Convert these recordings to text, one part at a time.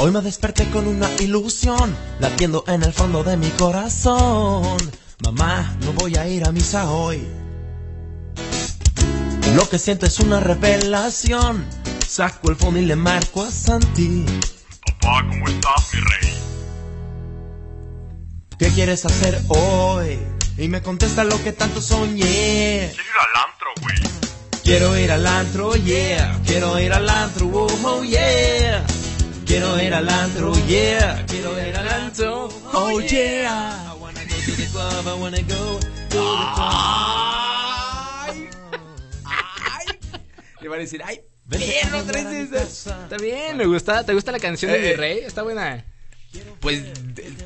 Hoy me desperté con una ilusión, latiendo en el fondo de mi corazón. Mamá, no voy a ir a misa hoy. Lo que siento es una revelación. Saco el fondo y le marco a Santi. Papá, ¿cómo estás, mi rey? ¿Qué quieres hacer hoy? Y me contesta lo que tanto soñé. Quiero ir al antro, güey. Quiero ir al antro, yeah. Quiero ir al antro, oh, oh, yeah. Quiero ir al antro, yeah. Quiero ir al antro, oh yeah. I wanna go to the club, I wanna go to the club. Le van a decir, ay, perro, traes mi esa. Está bien, me gusta. ¿Te gusta la canción de Eh, mi rey? Está buena. Pues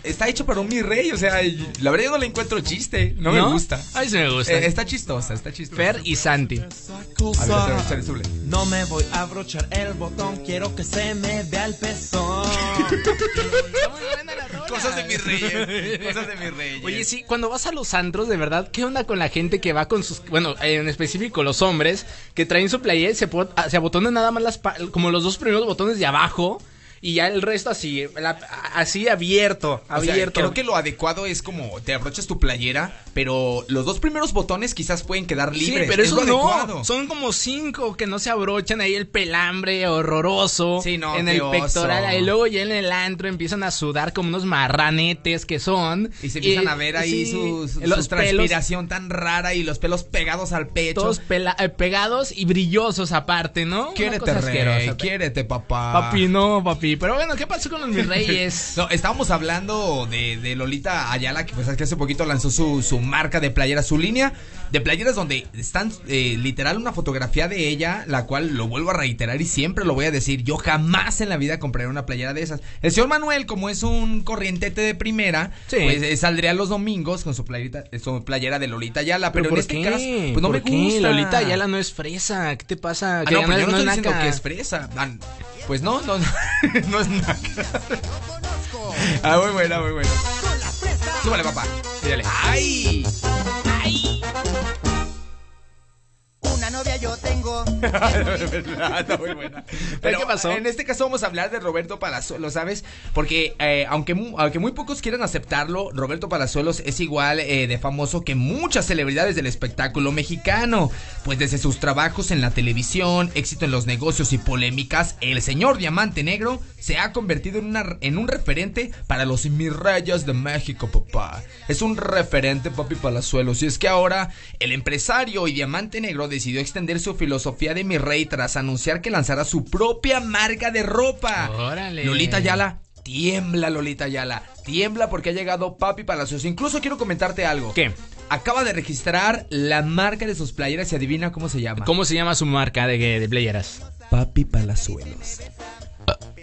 está hecho para un mi rey, o sea, la verdad yo no le encuentro chiste, no, me gusta. Ay, sí me gusta. Eh, está chistosa, está chistosa. Fer y Santi. A ver, échale, súbele. No me voy a abrochar el botón, quiero que se me vea el pezón. Cosas de mi rey, cosas de mi rey. Oye, sí, cuando vas a los antros, de verdad, ¿qué onda con la gente que va con sus. Bueno, en específico los hombres, que traen su playera y se, ah, se abotonan nada más las como los dos primeros botones de abajo y ya el resto así, la- así abierto, O sea, abierto. creo que lo adecuado es como te abrochas tu playera, pero los dos primeros botones quizás pueden quedar Sí, libres. pero es eso lo no. adecuado. Son como cinco que no se abrochan ahí el pelambre horroroso. Sí, no, En el oso. pectoral. Y luego ya en el antro empiezan a sudar como unos marranetes que son. Y se empiezan a ver ahí sí, su, su- los su pelos transpiración tan rara y los pelos pegados al pecho. todos pela- eh, pegados y brillosos aparte, ¿no? Rey, quiérete, papá. Papi, no, papi. Pero bueno, ¿qué pasó con los mis reyes? No, estábamos hablando de, de Lolita Ayala, que pues hace poquito lanzó su, su marca de playeras, su línea de playeras donde están eh, literal una fotografía de ella, la cual lo vuelvo a reiterar y siempre lo voy a decir, yo jamás en la vida compraré una playera de esas. El señor Manuel, como es un corrientete de primera, Sí. pues eh, saldría los domingos con su playera, su playera de Lolita Ayala, pero, en ¿por este qué? caso, pues no ¿Por me gusta. Lolita Ayala no es fresa. ¿Qué te pasa? Ah, no, pero yo no es estoy diciendo que es fresa. Ah, pues no, no, no, no es nada. Ah, muy buena, muy buena. Súbale, papá. Dígale. ¡Ay! Novia yo tengo. Está muy buena. Pero ¿Qué pasó? En este caso vamos a hablar de Roberto Palazuelos, ¿sabes? Porque eh, aunque, mu- aunque muy pocos quieran aceptarlo, Roberto Palazuelos es igual eh, de famoso que muchas celebridades del espectáculo mexicano. Pues desde sus trabajos en la televisión, éxito en los negocios y polémicas, el señor Diamante Negro se ha convertido en, una, en un referente para los mis reyes de México, papá. Es un referente, papi Palazuelos. Y es que ahora el empresario y Diamante Negro decidió extender su filosofía de mi rey tras anunciar que lanzará su propia marca de ropa. Órale. Lolita Ayala. Tiembla, Lolita Ayala. Tiembla porque ha llegado Papi Palazuelos. Incluso quiero comentarte algo. ¿Qué? Acaba de registrar la marca de sus playeras y adivina cómo se llama. ¿Cómo se llama su marca de, de playeras? Papi Palazuelos.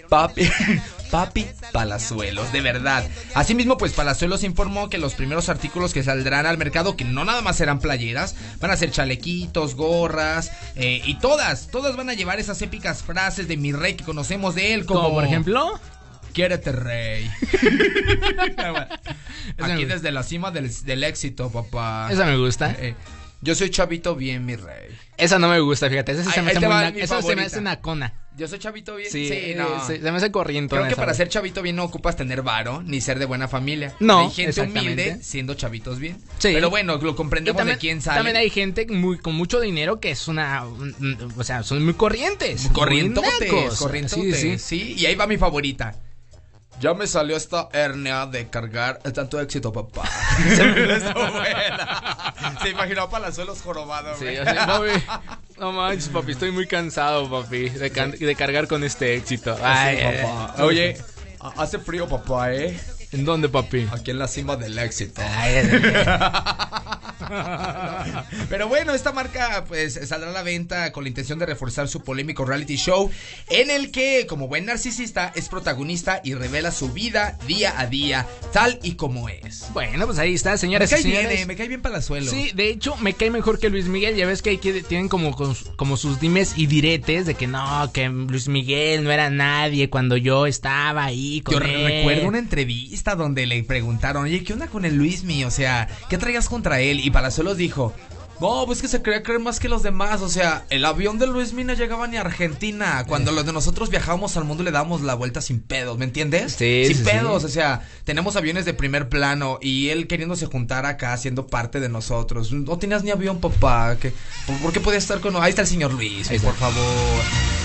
Papi, Papi Palazuelos, de verdad. Asimismo, pues Palazuelos informó que los primeros artículos que saldrán al mercado, que no nada más serán playeras, van a ser chalequitos, gorras, eh, y todas, todas van a llevar esas épicas frases de mi rey que conocemos de él, como, Como por ejemplo. Quiérete, rey. Aquí me- desde la cima del, del éxito, papá. Esa me gusta. Eh, yo soy chavito bien, mi rey. Esa no me gusta, fíjate. Esa se me ahí hace te muy Yo soy chavito bien. Sí, no. se, se me hace corriente. Creo que para ser chavito bien no ocupas tener varo ni ser de buena familia. No, Hay gente humilde siendo chavitos bien. Sí. Pero bueno, lo comprendemos también, de quién sale. también hay gente muy, con mucho dinero que es una. un- un- O sea, son muy corrientes. corrientotes, corrientotes. Sí, Sí, sí. y ahí va mi favorita. Ya me salió esta hernia de cargar tanto éxito, papá. Se me buena. Se imaginó Palazuelos jorobado, Sí, güey. así, papi. No manches, papi, estoy muy cansado, papi, de, can- de cargar con este éxito. Ay, Sí, papá. Oye, ha- hace frío, papá, ¿eh? ¿En dónde, papi? Aquí en la cima del éxito. Pero bueno, esta marca pues saldrá a la venta con la intención de reforzar su polémico reality show en el que como buen narcisista es protagonista y revela su vida día a día tal y como es. Bueno, pues ahí está, Me señoras y cae bien, señores. eh, me cae bien Palazuelo. Sí, de hecho, me cae mejor que Luis Miguel. Ya ves que, hay que tienen como, como sus dimes y diretes de que no, que Luis Miguel no era nadie cuando yo estaba ahí con Yo él. recuerdo una entrevista donde le preguntaron, oye, ¿qué onda con el Luismi? O sea, ¿qué traigas contra él? Y Palazuelos dijo, No, pues que se quería creer más que los demás. O sea, el avión de Luis Mina llegaba ni a Argentina. Cuando los de nosotros viajábamos al mundo le dábamos la vuelta sin pedos, ¿me entiendes? Sí, Sin sí, pedos, sí. o sea, tenemos aviones de primer plano y él queriéndose juntar acá, siendo parte de nosotros. No tenías ni avión, papá. ¿Qué- ¿Por, qué podías estar con.? Ahí está el señor Luis, por favor.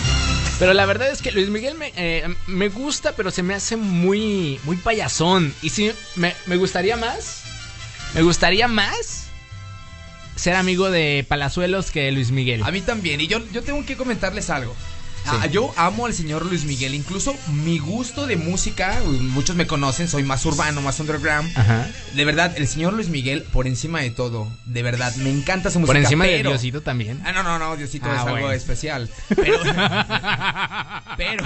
Pero la verdad es que Luis Miguel me, eh, me gusta, pero se me hace muy, muy payasón. Y sí, me, me gustaría más. Me gustaría más ser amigo de Palazuelos que Luis Miguel. A mí también. Y yo, yo tengo que comentarles algo. Ah, yo amo al señor Luis Miguel. Incluso mi gusto de música, muchos me conocen, soy más urbano, más underground. Ajá. De verdad, el señor Luis Miguel, por encima de todo, de verdad, me encanta su música. Por encima de Diosito también. Ah, no, no, no, Diosito Ah, es algo especial. Pero. pero.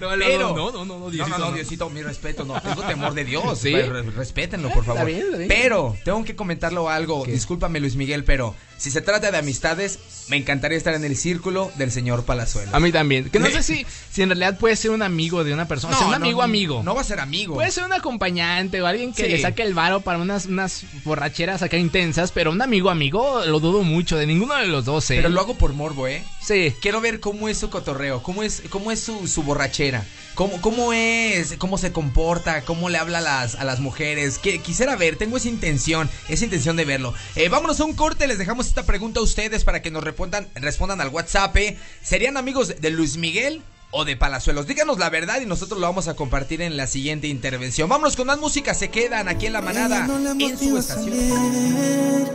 No, no, pero- no, no, no, Diosito, no, no. Diosito, mi respeto, no, tengo temor de Dios. ¿Sí? Re- Respétenlo, por favor. Está bien, está bien. Pero, tengo que comentarlo algo. ¿Qué? Discúlpame, Luis Miguel, pero si se trata de amistades, me encantaría estar en el círculo del señor Palazuelos. A mí también. Que no sé si, si en realidad puede ser un amigo de una persona. o sea, un amigo no, amigo. No va a ser amigo. Puede ser un acompañante o alguien que Sí. le saque el varo para unas, unas borracheras acá intensas, pero un amigo amigo lo dudo mucho, de ninguno de los dos, ¿eh? Pero lo hago por morbo, ¿eh? Sí. Quiero ver cómo es su cotorreo, cómo es, cómo es su, su borrachera, cómo, cómo es, cómo se comporta, cómo le habla a las, a las mujeres. Que, quisiera ver, tengo esa intención, esa intención de verlo. Eh, vámonos a un corte, les dejamos esta pregunta a ustedes para que nos respondan, respondan al WhatsApp. ¿eh? ¿Serían amigos de Luis Miguel? O de Palazuelos. Díganos la verdad y nosotros lo vamos a compartir en la siguiente intervención. Vámonos con más música. Se quedan aquí en la manada. No En su estación.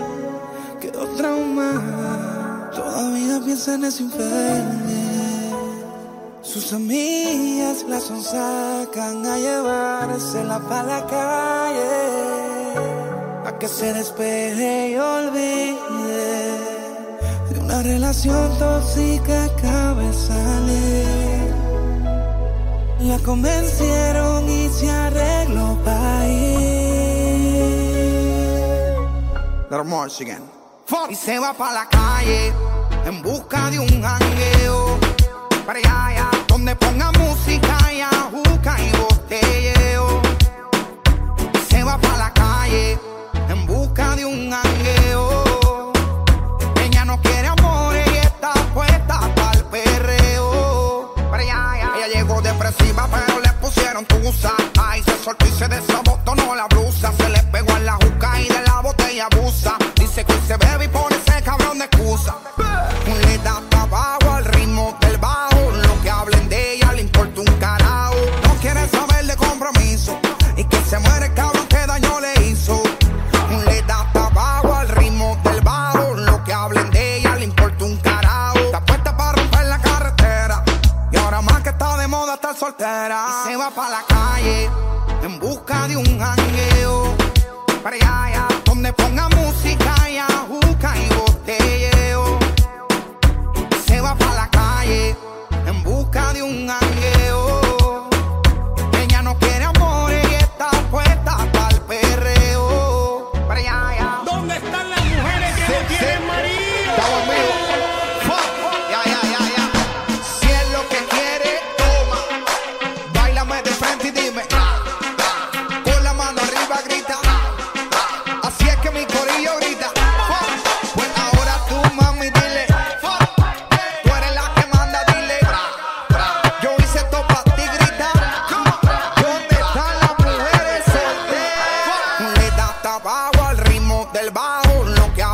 Quedó traumada, todavía piensa en ese infeliz. Sus amigas la sonsacan a llevársela para la calle, a que se despeje y olvide de una relación tóxica que salir. La convencieron y se arregló para ir. Little more again. Y se va para la calle en busca de un jangueo. Donde ponga música y ajuca y botelleo. Se va para la calle en busca de un jangueo. Ella no quiere amor y está puesta para el perreo. Ella llegó depresiva, pero le pusieron tusa. Ay, se soltó y se desabotonó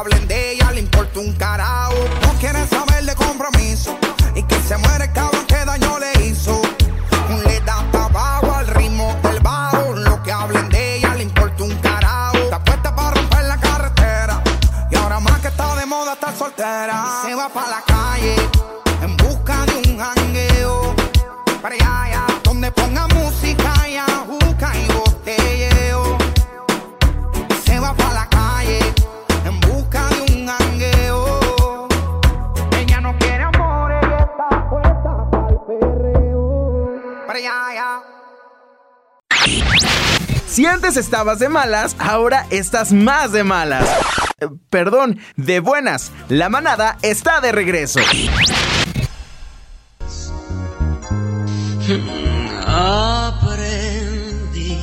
hablen de ella le importa un carajo. No quieren saber de compromiso. Y que se muere antes estabas de malas, ahora estás más de malas. Eh, Perdón, de buenas. La manada está de regreso. Aprendí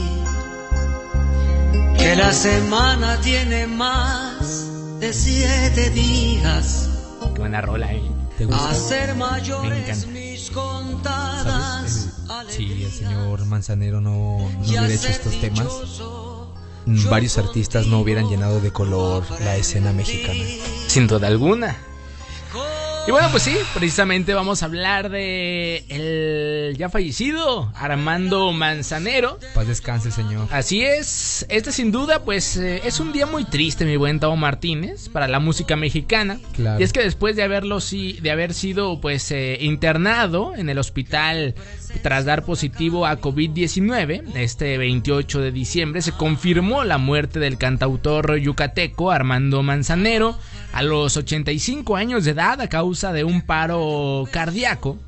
que la semana tiene más de siete días Qué buena rola, ¿eh? ¿Te gusta? a ser Me mayores encanta. mis contadas ¿Sabes? El- si el señor Manzanero no, no hubiera hecho estos temas, mm, varios artistas no hubieran llenado de color la escena mexicana. Sin duda alguna. Y bueno, pues sí, precisamente vamos a hablar de el ya fallecido Armando Manzanero. Paz descanse, señor. Así es, este sin duda pues eh, es un día muy triste, mi buen Tavo Martínez, para la música mexicana. Claro. Y es que después de haberlo sí, de haber sido pues eh, internado en el hospital tras dar positivo a COVID-19, este 28 de diciembre se confirmó la muerte del cantautor yucateco Armando Manzanero a los 85 años de edad a causa de un paro cardíaco.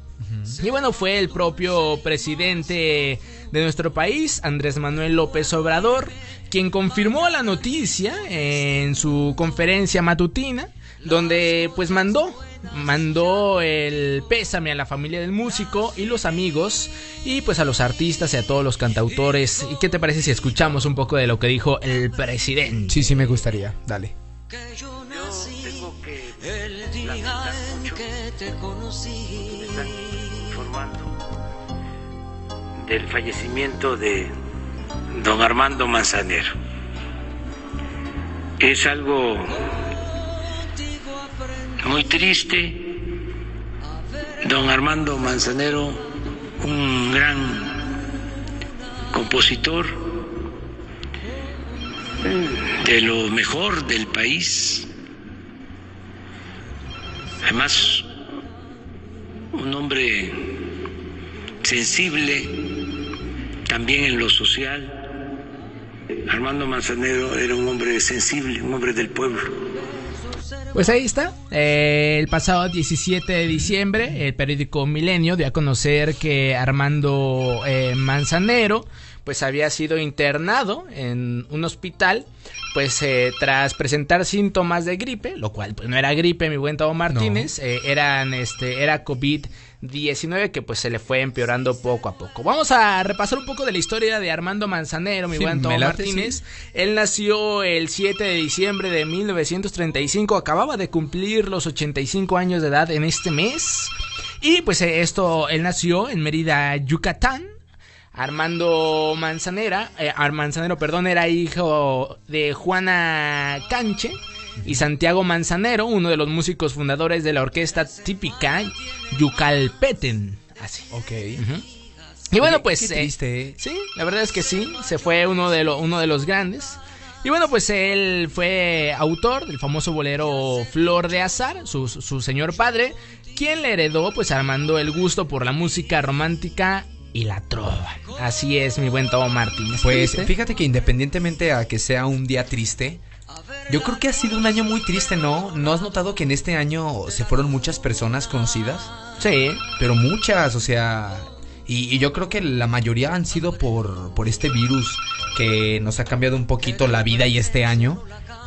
Y bueno, fue el propio presidente de nuestro país, Andrés Manuel López Obrador, quien confirmó la noticia en su conferencia matutina, donde pues mandó mandó el pésame a la familia del músico y los amigos y pues a los artistas y a todos los cantautores. ¿Y qué te parece si escuchamos un poco de lo que dijo el presidente? Sí, sí me gustaría. Dale. Que yo nací el día en que te conocí. informando del fallecimiento de don Armando Manzanero. Es algo muy triste. Don Armando Manzanero, un gran compositor de lo mejor del país. Además, un hombre sensible también en lo social. Armando Manzanero era un hombre sensible, un hombre del pueblo. Pues ahí está. Eh, el pasado 17 de diciembre, el periódico Milenio dio a conocer que Armando eh, Manzanero pues había sido internado en un hospital pues eh, tras presentar síntomas de gripe, lo cual pues no era gripe, mi buen Tavo Martínez, eh, eran este era COVID-19 que pues se le fue empeorando poco a poco. Vamos a repasar un poco de la historia de Armando Manzanero, mi Sí, buen late, Martínez. Él nació el 7 de diciembre de 1935, acababa de cumplir los 85 años de edad en este mes. Y pues eh, esto, él nació en Mérida, Yucatán. Armando Manzanera, eh, Manzanero, perdón, era hijo de Juana Canche y Santiago Manzanero, uno de los músicos fundadores de la orquesta típica Yucalpeten. Así. Ok. Y bueno, pues qué eh, triste, ¿eh? Sí, la verdad es que sí, se fue uno de, lo- uno de los grandes. Y bueno, pues él fue autor del famoso bolero Flor de Azar, su, su señor padre, quien le heredó pues armando el gusto por la música romántica y la trova. Así es, mi buen Tomo Martínez. Pues ¿Triste? fíjate que independientemente a que sea un día triste, yo creo que ha sido un año muy triste, ¿no? ¿No has notado que en este año se fueron muchas personas conocidas? Sí. Pero muchas, o sea... Y, y yo creo que la mayoría han sido por, por este virus que nos ha cambiado un poquito la vida y este año.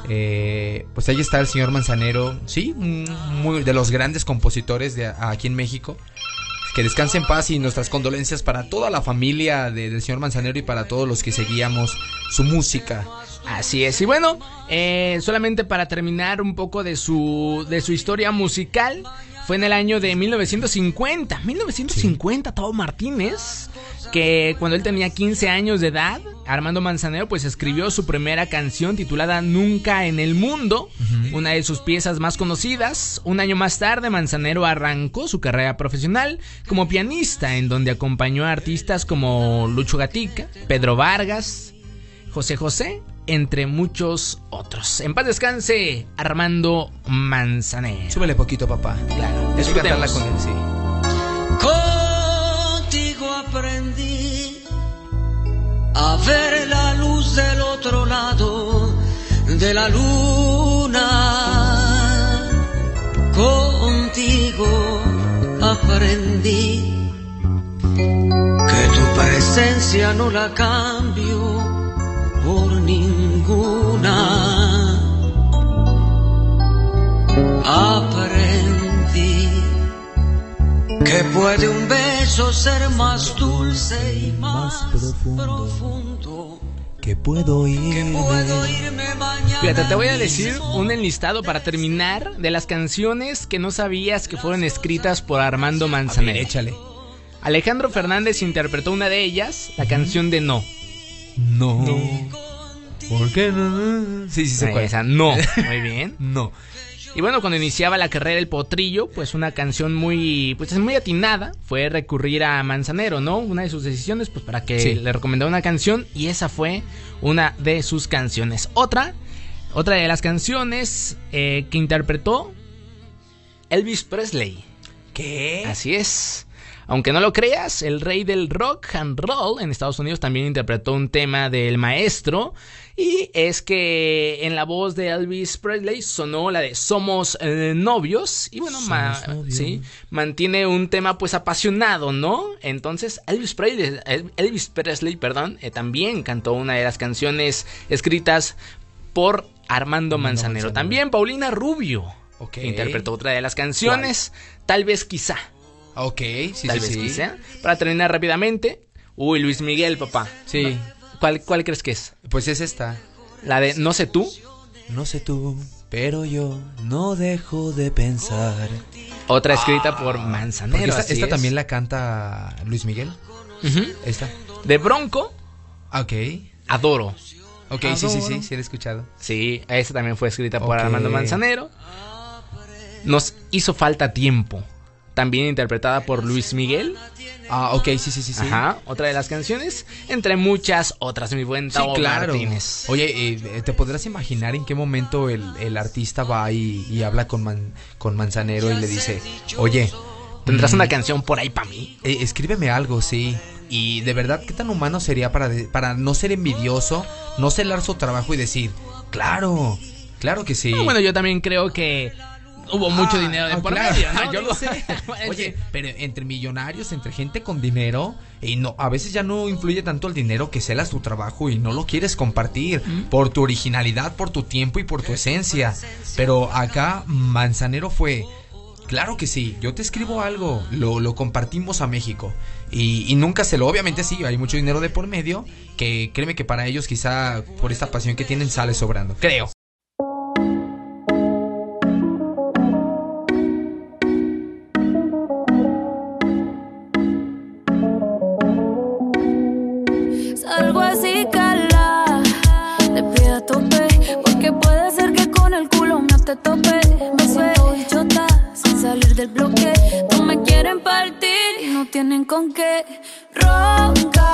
Eh, pues ahí está el señor Manzanero, sí, un- muy de los grandes compositores de aquí en México. Que descanse en paz y nuestras condolencias para toda la familia de- del señor Manzanero y para todos los que seguíamos su música. Así es. Y bueno, eh, solamente para terminar un poco de su, de su historia musical, fue en el año de 1950. 1950, Tavo Martínez, que cuando él tenía 15 años de edad, Armando Manzanero pues escribió su primera canción titulada Nunca en el Mundo, una de sus piezas más conocidas. Un año más tarde, Manzanero arrancó su carrera profesional como pianista, en donde acompañó a artistas como Lucho Gatica, Pedro Vargas, José José, entre muchos otros. En paz descanse, Armando Manzanero. Súbele poquito, papá. Claro, Es cantarla con él, sí. Contigo aprendí a ver la luz del otro lado de la luna. Contigo aprendí que tu presencia no la cambio por ninguna. Aprendí que puede un beso ser más dulce y más profundo que puedo irme. Fíjate, te voy a decir un enlistado para terminar de las canciones que no sabías que fueron escritas por Armando Manzanero. échale. Alejandro Fernández interpretó una de ellas, la canción de No. No. ¿Por qué no? Sí, sí, se. Esa, no. Muy bien. No. Y bueno, cuando iniciaba la carrera El Potrillo, pues una canción muy, pues es muy atinada fue recurrir a Manzanero, ¿no? Una de sus decisiones, pues para que Sí. le recomendara una canción y esa fue una de sus canciones. Otra, otra de las canciones eh, que interpretó Elvis Presley. ¿Qué? Así es. Aunque no lo creas, el rey del rock and roll en Estados Unidos también interpretó un tema del maestro. Y es que en la voz de Elvis Presley sonó la de Somos eh, novios. Y bueno, ma- Somos novios. sí, mantiene un tema pues apasionado, ¿no? Entonces Elvis Presley, El- Elvis Presley perdón, eh, también cantó una de las canciones escritas por Armando Manzanero. Manzanero. También Paulina Rubio interpretó otra de las canciones. Tal vez quizá. Ok, sí, Tal sí, vez sí. quizá. Para terminar rápidamente. Uy, Luis Miguel, papá. Sí. ¿Cuál, ¿Cuál crees que es? Pues es esta. La de No sé tú. No sé tú, pero yo no dejo de pensar. Otra escrita por Manzanero. esta, así esta es. también la canta Luis Miguel. Esta. De Bronco, Ok. Adoro. Ok, sí, sí, sí, sí, la he escuchado. Sí, esta también fue escrita por. Armando Manzanero. Nos hizo falta tiempo. También interpretada por Luis Miguel. Ah, ok, sí, sí, sí, sí. Ajá, otra de las canciones. Entre muchas otras, mi buen Sí, Tavo claro. Martínez. Oye, eh, ¿te podrás imaginar en qué momento el, el artista va y, y habla con, Man- con Manzanero y le dice, oye, ¿Tendrás mm, una canción por ahí para mí? eh, escríbeme algo, sí. Y de verdad, ¿qué tan humano sería para, de- para no ser envidioso, no celar su trabajo y decir, claro, claro que sí? Ah, bueno, yo también creo que hubo mucho Ah, dinero de ah, por claro. medio, ¿no? Yo lo sé. Oye, pero entre millonarios, entre gente con dinero, y no, a veces ya no influye tanto el dinero que celas tu trabajo y no lo quieres compartir por tu originalidad, por tu tiempo y por tu esencia. Pero acá Manzanero fue, claro que sí, yo te escribo algo, lo, lo compartimos a México. Y, y nunca se lo, obviamente sí, hay mucho dinero de por medio, que créeme que para ellos quizá por esta pasión que tienen sale sobrando, creo. Te tope. Me suelto y chota, sin salir del bloque. No me quieren partir y no tienen con qué. Ronca,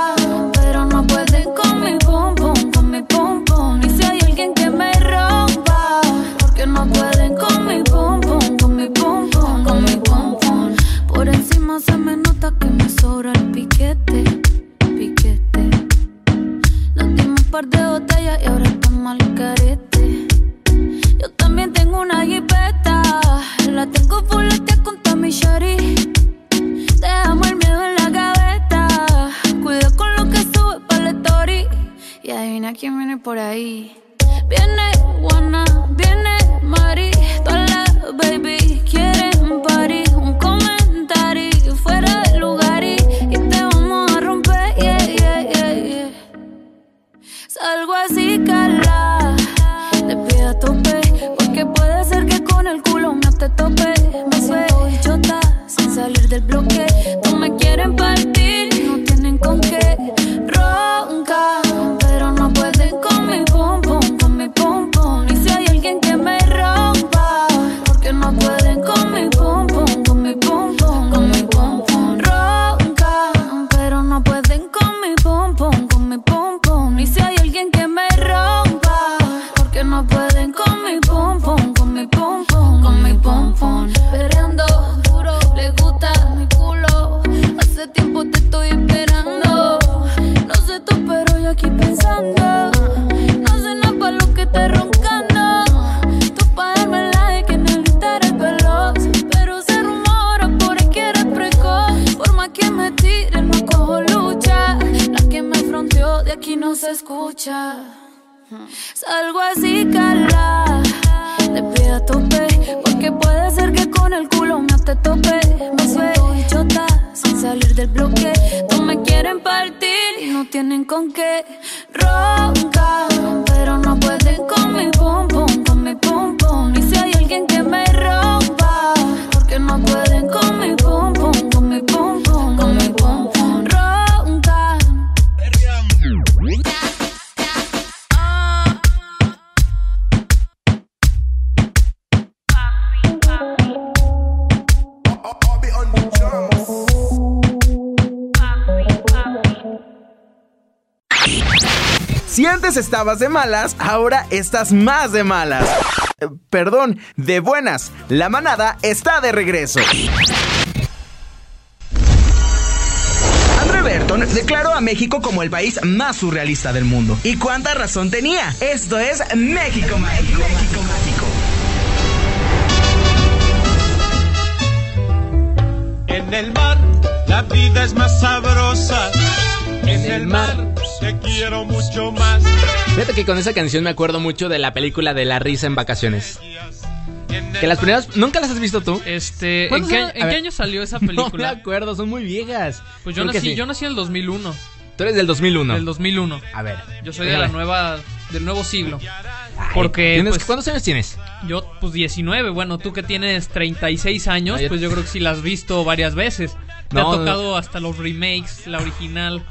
antes estabas de malas, ahora estás más de malas. Eh, Perdón, de buenas. La manada está de regreso. André Burton declaró a México como el país más surrealista del mundo. ¿Y cuánta razón tenía? Esto es México Mágico. México Mágico. En el mar la vida es más sabrosa. En el mar te quiero mucho más. Fíjate que con esa canción me acuerdo mucho de la película de La risa en vacaciones. Que las primeras. ¿Nunca las has visto tú? Este, ¿en ¿Cuándo qué, en qué año salió esa No me película? acuerdo, son muy viejas. pues yo Creo nací, sí. yo nací en el 2001. Tú eres del 2001. Del 2001. A ver. Yo soy de la nueva del nuevo siglo. Ay, Porque ¿tienes- pues, ¿Cuántos años tienes? Yo pues 19, bueno, tú que tienes 36 años, No, yo- pues yo creo que sí la has visto varias veces. Te No, ha no. tocado hasta los remakes, la original.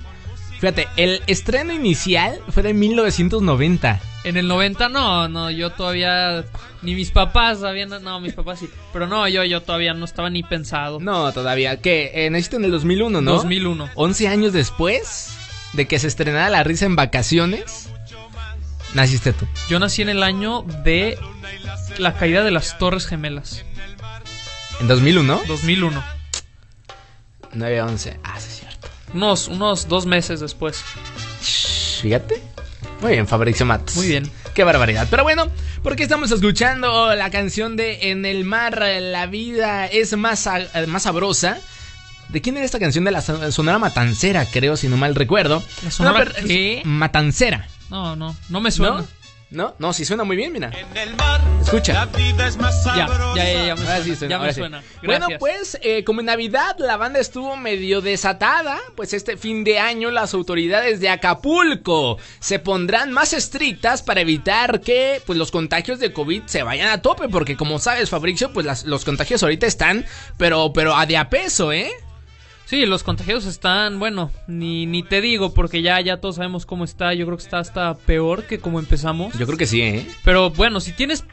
Fíjate, el estreno inicial fue de 1990. En el 90 no, no, yo todavía ni mis papás sabían, no, mis papás sí, pero no, yo yo todavía no estaba ni pensado. No, todavía. ¿Qué? Eh, naciste en el 2001, ¿no? 2001. 11 años después de que se estrenara La risa en vacaciones, naciste tú. Yo nací en el año de la caída de las Torres Gemelas, ¿En 2001? 2001. 9, 11. Ah, sí. Unos unos dos meses después. Fíjate. Muy bien, Fabricio Matos. Muy bien. Qué barbaridad. Pero bueno, porque estamos escuchando la canción de En el mar la vida es más, eh, más sabrosa. ¿De quién era esta canción? De la so- Sonora Matancera, creo, si no mal recuerdo. ¿La Sonora Una per- qué? Matancera. No, no, no me suena. ¿No? ¿No? No, sí suena muy bien, mira. En el mar Escucha. la vida es más Ya, ya, ya, ya me Ahora suena. sí suena, ya ahora me sí. suena. Bueno, pues eh, como en Navidad la banda estuvo medio desatada, pues este fin de año las autoridades de Acapulco se pondrán más estrictas para evitar que pues los contagios de COVID se vayan a tope, porque como sabes Fabricio, pues las- los contagios ahorita están, pero, pero a de a peso, ¿eh? Sí, los contagios están, bueno, ni, ni te digo, porque ya, ya todos sabemos cómo está. Yo creo que está hasta peor que como empezamos. Yo creo que sí, ¿eh? Pero bueno, si tienes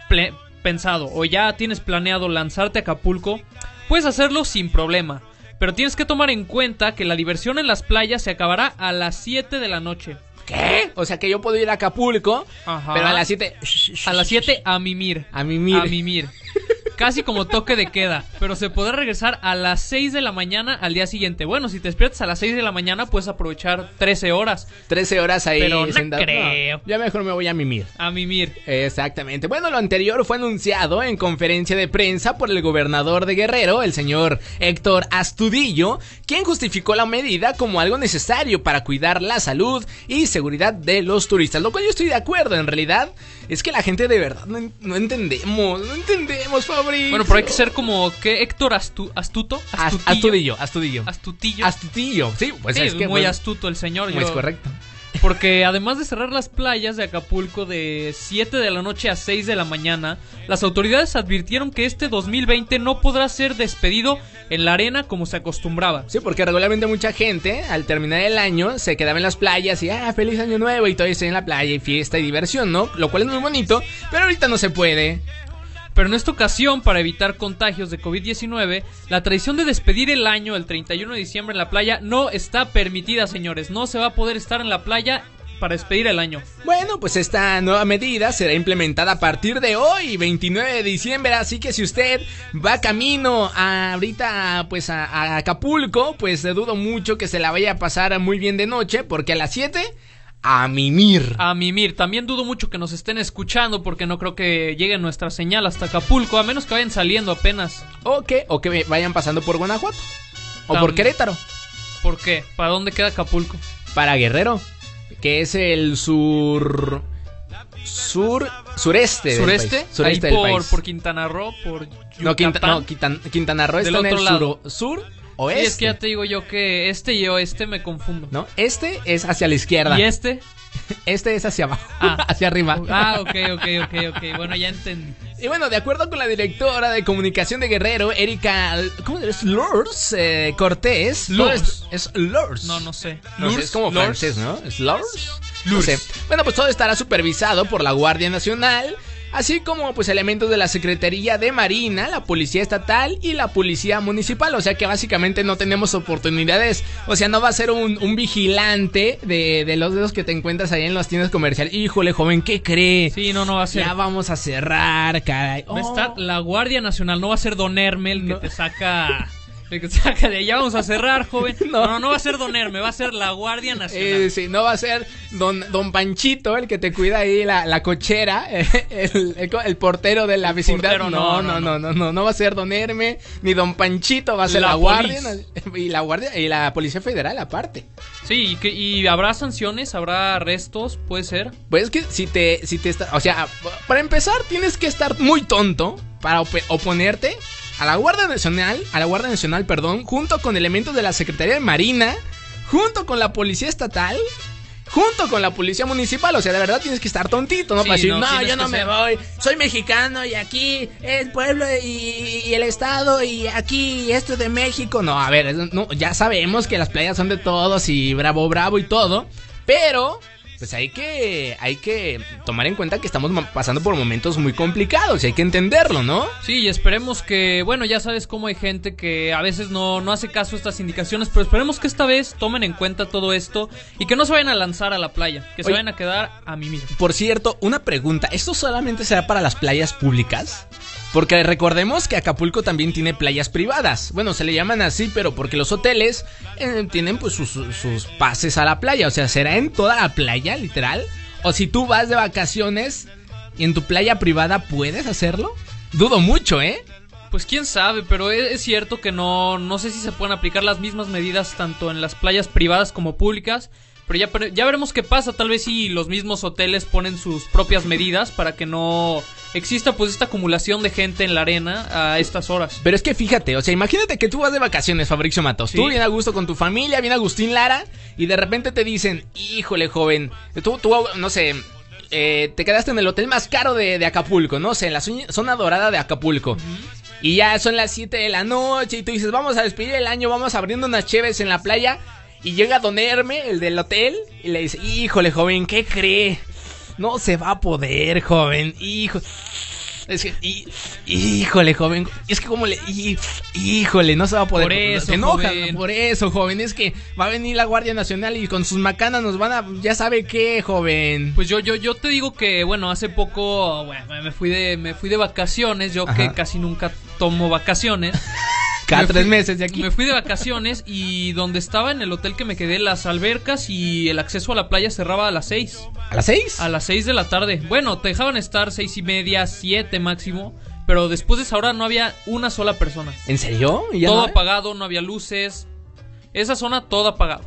pensado o ya tienes planeado lanzarte a Acapulco, puedes hacerlo sin problema. Pero tienes que tomar en cuenta que la diversión en las playas se acabará a las 7 de la noche. ¿Qué? O sea que yo puedo ir a Acapulco, Ajá. pero a las 7... A las 7 a mimir. A mimir. A mimir. Casi como toque de queda, pero se podrá regresar a las 6 de la mañana al día siguiente. Bueno, si te despiertas a las 6 de la mañana, puedes aprovechar 13 horas 13 horas ahí Pero no creo. ya mejor me voy a mimir. a mimir. Exactamente. Bueno, lo anterior fue anunciado en conferencia de prensa por el gobernador de Guerrero, el señor Héctor Astudillo, quien justificó la medida como algo necesario para cuidar la salud y seguridad de los turistas. Lo cual yo estoy de acuerdo, en realidad. Es que la gente de verdad no, en- no entendemos, no entendemos, Fabricio. Bueno, pero hay que ser como que Héctor Astu- Astuto. As- Astutillo. Astudillo, Astudillo. Astutillo. Astutillo, sí, pues Sí, es que muy pues, astuto el señor. pues yo- correcto. Porque además de cerrar las playas de Acapulco de 7 de la noche a 6 de la mañana, las autoridades advirtieron que este 2020 no podrá ser despedido en la arena como se acostumbraba. Sí, porque regularmente mucha gente al terminar el año se quedaba en las playas y ah, feliz año nuevo y todo está en la playa y fiesta y diversión, ¿no? Lo cual es muy bonito, pero ahorita no se puede. Pero en esta ocasión, para evitar contagios de COVID-19, la tradición de despedir el año el 31 de diciembre en la playa no está permitida, señores. No se va a poder estar en la playa para despedir el año. Bueno, pues esta nueva medida será implementada a partir de hoy, 29 de diciembre, así que si usted va camino a, ahorita pues a, a Acapulco, pues dudo mucho que se la vaya a pasar muy bien de noche, porque a las 7 a mimir. A mimir. También dudo mucho que nos estén escuchando porque no creo que llegue nuestra señal hasta Acapulco, a menos que vayan saliendo apenas. O que, o que vayan pasando por Guanajuato. O Tam- por Querétaro. ¿Por qué? ¿Para dónde queda Acapulco? Para Guerrero, que es el sur... Sur... Sureste. del ¿Sureste? país. Sureste Ahí del por, país. por Quintana Roo, por No, Quinta- Yucatán. no, Quintan- Quintana Roo Del está en el suro- sur oeste. Sí, es que ya te digo yo que este y oeste me confundo. ¿No? Este es hacia la izquierda. ¿Y este? Este es hacia abajo, hacia arriba. Ah, ok, ok, ok, ok. Bueno, ya entendí. Y bueno, de acuerdo con la directora de comunicación de Guerrero, Erika, ¿cómo es? Lourdes eh, Cortés. Lourdes. Es, es Lourdes. No, no sé. No sé, es como Lourdes. francés, ¿no? ¿Es Lourdes? No Lourdes. sé. Bueno, pues todo estará supervisado por la Guardia Nacional, así como pues elementos de la Secretaría de Marina, la Policía Estatal y la Policía Municipal. O sea que básicamente no tenemos oportunidades. O sea, no va a ser un, un vigilante de, de los dedos que te encuentras ahí en las tiendas comerciales. Híjole, joven, ¿qué cree? Sí, no, no va a ser. Ya vamos a cerrar, caray. Oh. estar la Guardia Nacional, no va a ser Don Herme el que te saca. El que te saca ya vamos a cerrar, joven. No. no, no, va a ser Don Herme, va a ser la Guardia eh, Nacional. Eh, sí, no va a ser Don, don Panchito, el que te cuida ahí la, la cochera, el, el, portero de la vecindad. No no, no no no, no, no, va a ser Don Herme, ni Don Panchito, va a ser la, Guardia y la Guardia y la Policía Federal aparte. Sí, y, que, y habrá sanciones, habrá arrestos, puede ser. Pues es que si te si te está, o sea, para empezar tienes que estar muy tonto para oponerte a la Guardia Nacional, a la Guardia Nacional, perdón, junto con elementos de la Secretaría de Marina, junto con la Policía Estatal, junto con la Policía Municipal, o sea, de verdad tienes que estar tontito, ¿no? Sí, para decir, no, yo no me ser- voy, soy mexicano y aquí el pueblo y, y el estado y aquí esto es de México. No, a ver, no, ya sabemos que las playas son de todos y bravo, bravo y todo, pero pues hay que, hay que tomar en cuenta que estamos pasando por momentos muy complicados y hay que entenderlo, ¿no? Sí, y esperemos que, bueno, ya sabes cómo hay gente que a veces no, no hace caso a estas indicaciones, pero esperemos que esta vez tomen en cuenta todo esto y que no se vayan a lanzar a la playa, que se vayan a quedar a mí mismo. Por cierto, una pregunta, ¿esto solamente será para las playas públicas? Porque recordemos que Acapulco también tiene playas privadas. Bueno, se le llaman así, pero porque los hoteles eh, tienen pues sus, sus pases a la playa. O sea, ¿será en toda la playa, literal? O si tú vas de vacaciones y en tu playa privada puedes hacerlo? Dudo mucho, ¿eh? Pues quién sabe, pero es, es cierto que no, no sé si se pueden aplicar las mismas medidas tanto en las playas privadas como públicas. Pero ya, ya veremos qué pasa. Tal vez si los mismos hoteles ponen sus propias medidas para que no exista pues esta acumulación de gente en la arena a estas horas. Pero es que fíjate, o sea, imagínate que tú vas de vacaciones, Fabricio Matos. Sí. Tú bien a gusto con tu familia, bien Agustín Lara, y de repente te dicen, híjole, joven, tú, tú no sé, eh, te quedaste en el hotel más caro de, de Acapulco, no sé, en la zona- zona dorada de Acapulco. Y ya son las 7 de la noche y tú dices, vamos a despedir el año, vamos abriendo unas cheves en la playa. Y llega Don Herme, el del hotel, y le dice, híjole, joven, ¿qué cree? No se va a poder, joven, hijo. Es que, y- híjole, joven. Es que como le. y- híjole, no se va a poder. Por eso, joven. por eso, joven. Es que va a venir la Guardia Nacional y con sus macanas nos van a. Ya sabe qué, joven. Pues yo, yo, yo te digo que, bueno, hace poco, bueno, me fui de, me fui de vacaciones, yo que casi nunca tomo vacaciones. Cada Me tres fui- meses de aquí. Me fui de vacaciones y donde estaba en el hotel que me quedé, las albercas y el acceso a la playa cerraba a las 6. ¿A las seis? A las 6 de la tarde. Bueno, te dejaban estar seis y media, 7 máximo. Pero después de esa hora no había una sola persona. ¿En serio? ¿Y ya Todo no apagado, no había luces. Esa zona todo apagado.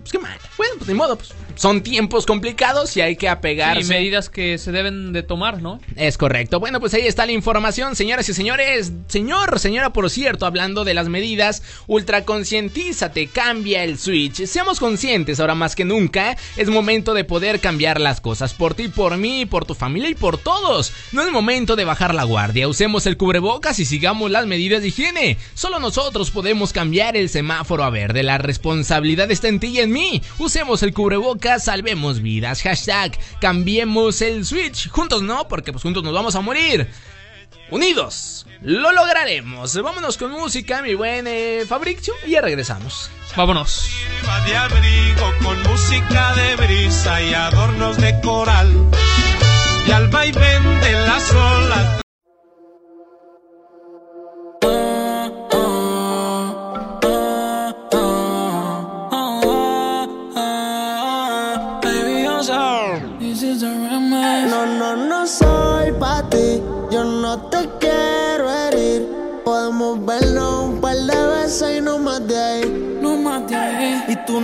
Pues qué mal. Bueno, pues ni modo, pues. Son tiempos complicados y hay que apegarse. Y medidas que se deben de tomar, ¿no? Es correcto. Bueno, pues ahí está la información, señoras y señores. Señor, señora, por cierto, hablando de las medidas, ultra concientízate, cambia el switch. Seamos conscientes, ahora más que nunca, es momento de poder cambiar las cosas por ti, por mí, por tu familia y por todos. No es momento de bajar la guardia. Usemos el cubrebocas y sigamos las medidas de higiene. Solo nosotros podemos cambiar el semáforo a verde. La responsabilidad está en ti y en mí. Usemos el cubrebocas, salvemos vidas. Hashtag, cambiemos el switch. Juntos no, porque pues juntos nos vamos a morir. Unidos, lo lograremos. Vámonos con música, mi buen eh, Fabricio, y ya regresamos. Vámonos. Va de abrigo con música de brisa y adornos de coral. Y al vaivén de las olas.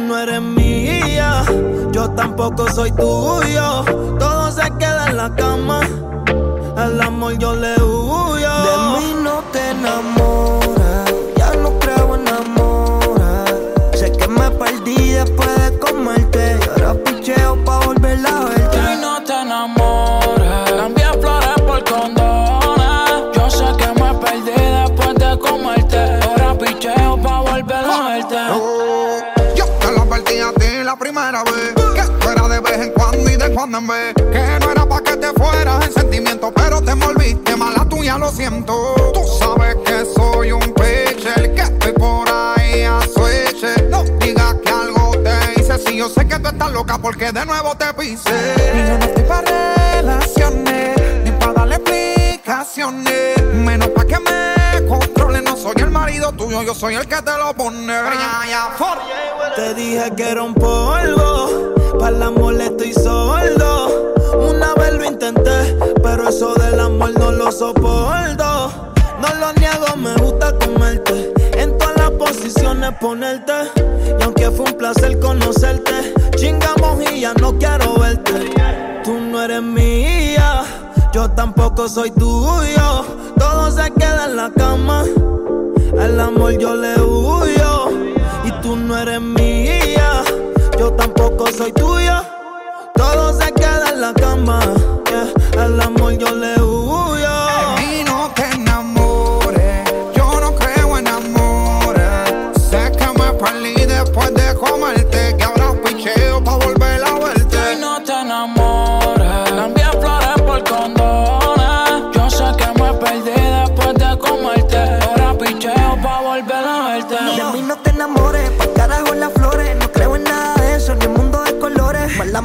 No eres mía, yo tampoco soy tuyo. Todo se queda en la cama, al amor yo le huyo. De mí no te enamoras. Ya no creo en amor. me perdí después primera vez. Que tú eras de vez en cuando y de cuando en vez. Que no era pa' que te fueras en sentimiento Pero te envolviste, mala tuya, lo siento. Tú sabes que soy un pitcher Que estoy por ahí a switch No digas que algo te hice Si yo sé que tú estás loca porque de nuevo te pise. Y yo no estoy pa' relaciones Ni pa' darle explicaciones. Menos pa' que me controle No soy el marido tuyo, yo soy el que te lo pone Te dije que era un polvo, para el amor estoy sordo. Una vez lo intenté, pero eso del amor no lo soporto. No lo niego, me gusta comerte. En todas las posiciones ponerte. Y aunque fue un placer conocerte, chingamos y ya no quiero verte. Tú no eres mía, yo tampoco soy tuyo. Todo se queda en la cama. Al amor yo le huyo y tú no eres mía. Yo tampoco soy tuya. Todo se queda en la cama. Al amor yo le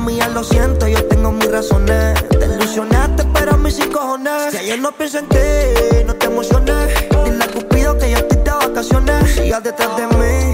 mía, lo siento, yo tengo mis razones. Te ilusionaste, pero a mí sin cojones. Si ayer no pienso en ti, no te emociones. Dile a Cupido que yo estoy de vacaciones. Sigas detrás de mí,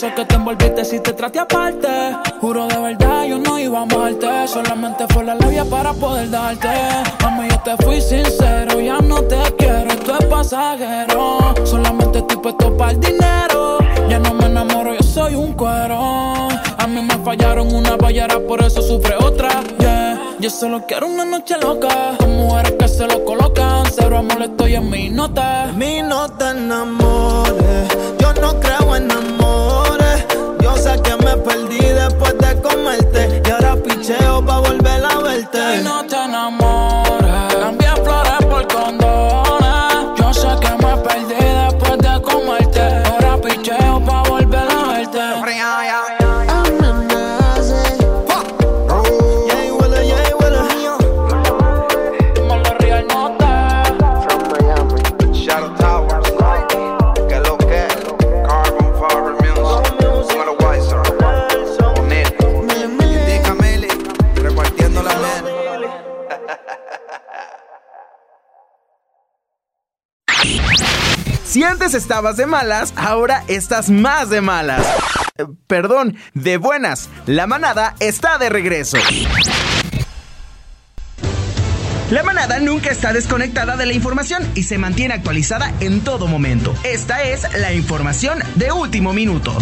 sé que te envolviste si te traté aparte. Juro de verdad, yo no iba a amarte. Solamente fue la labia para poder darte. Mami, yo te fui sincero, ya no te quiero, esto es pasajero. Solamente estoy puesto para el dinero. Ya no me enamoro, yo soy un cuero. A mí me fallaron una ballera, por eso sufre otra. Yeah. Yo solo quiero una noche loca. Con mujeres que se lo colocan. Cero amor, estoy en mi nota. De mí no te enamores, yo no creo en amores. Yo sé que me perdí después estabas de malas, ahora estás más de malas. Eh, Perdón, de buenas. La manada está de regreso. La manada nunca está desconectada de la información y se mantiene actualizada en todo momento. Esta es la información de último minuto.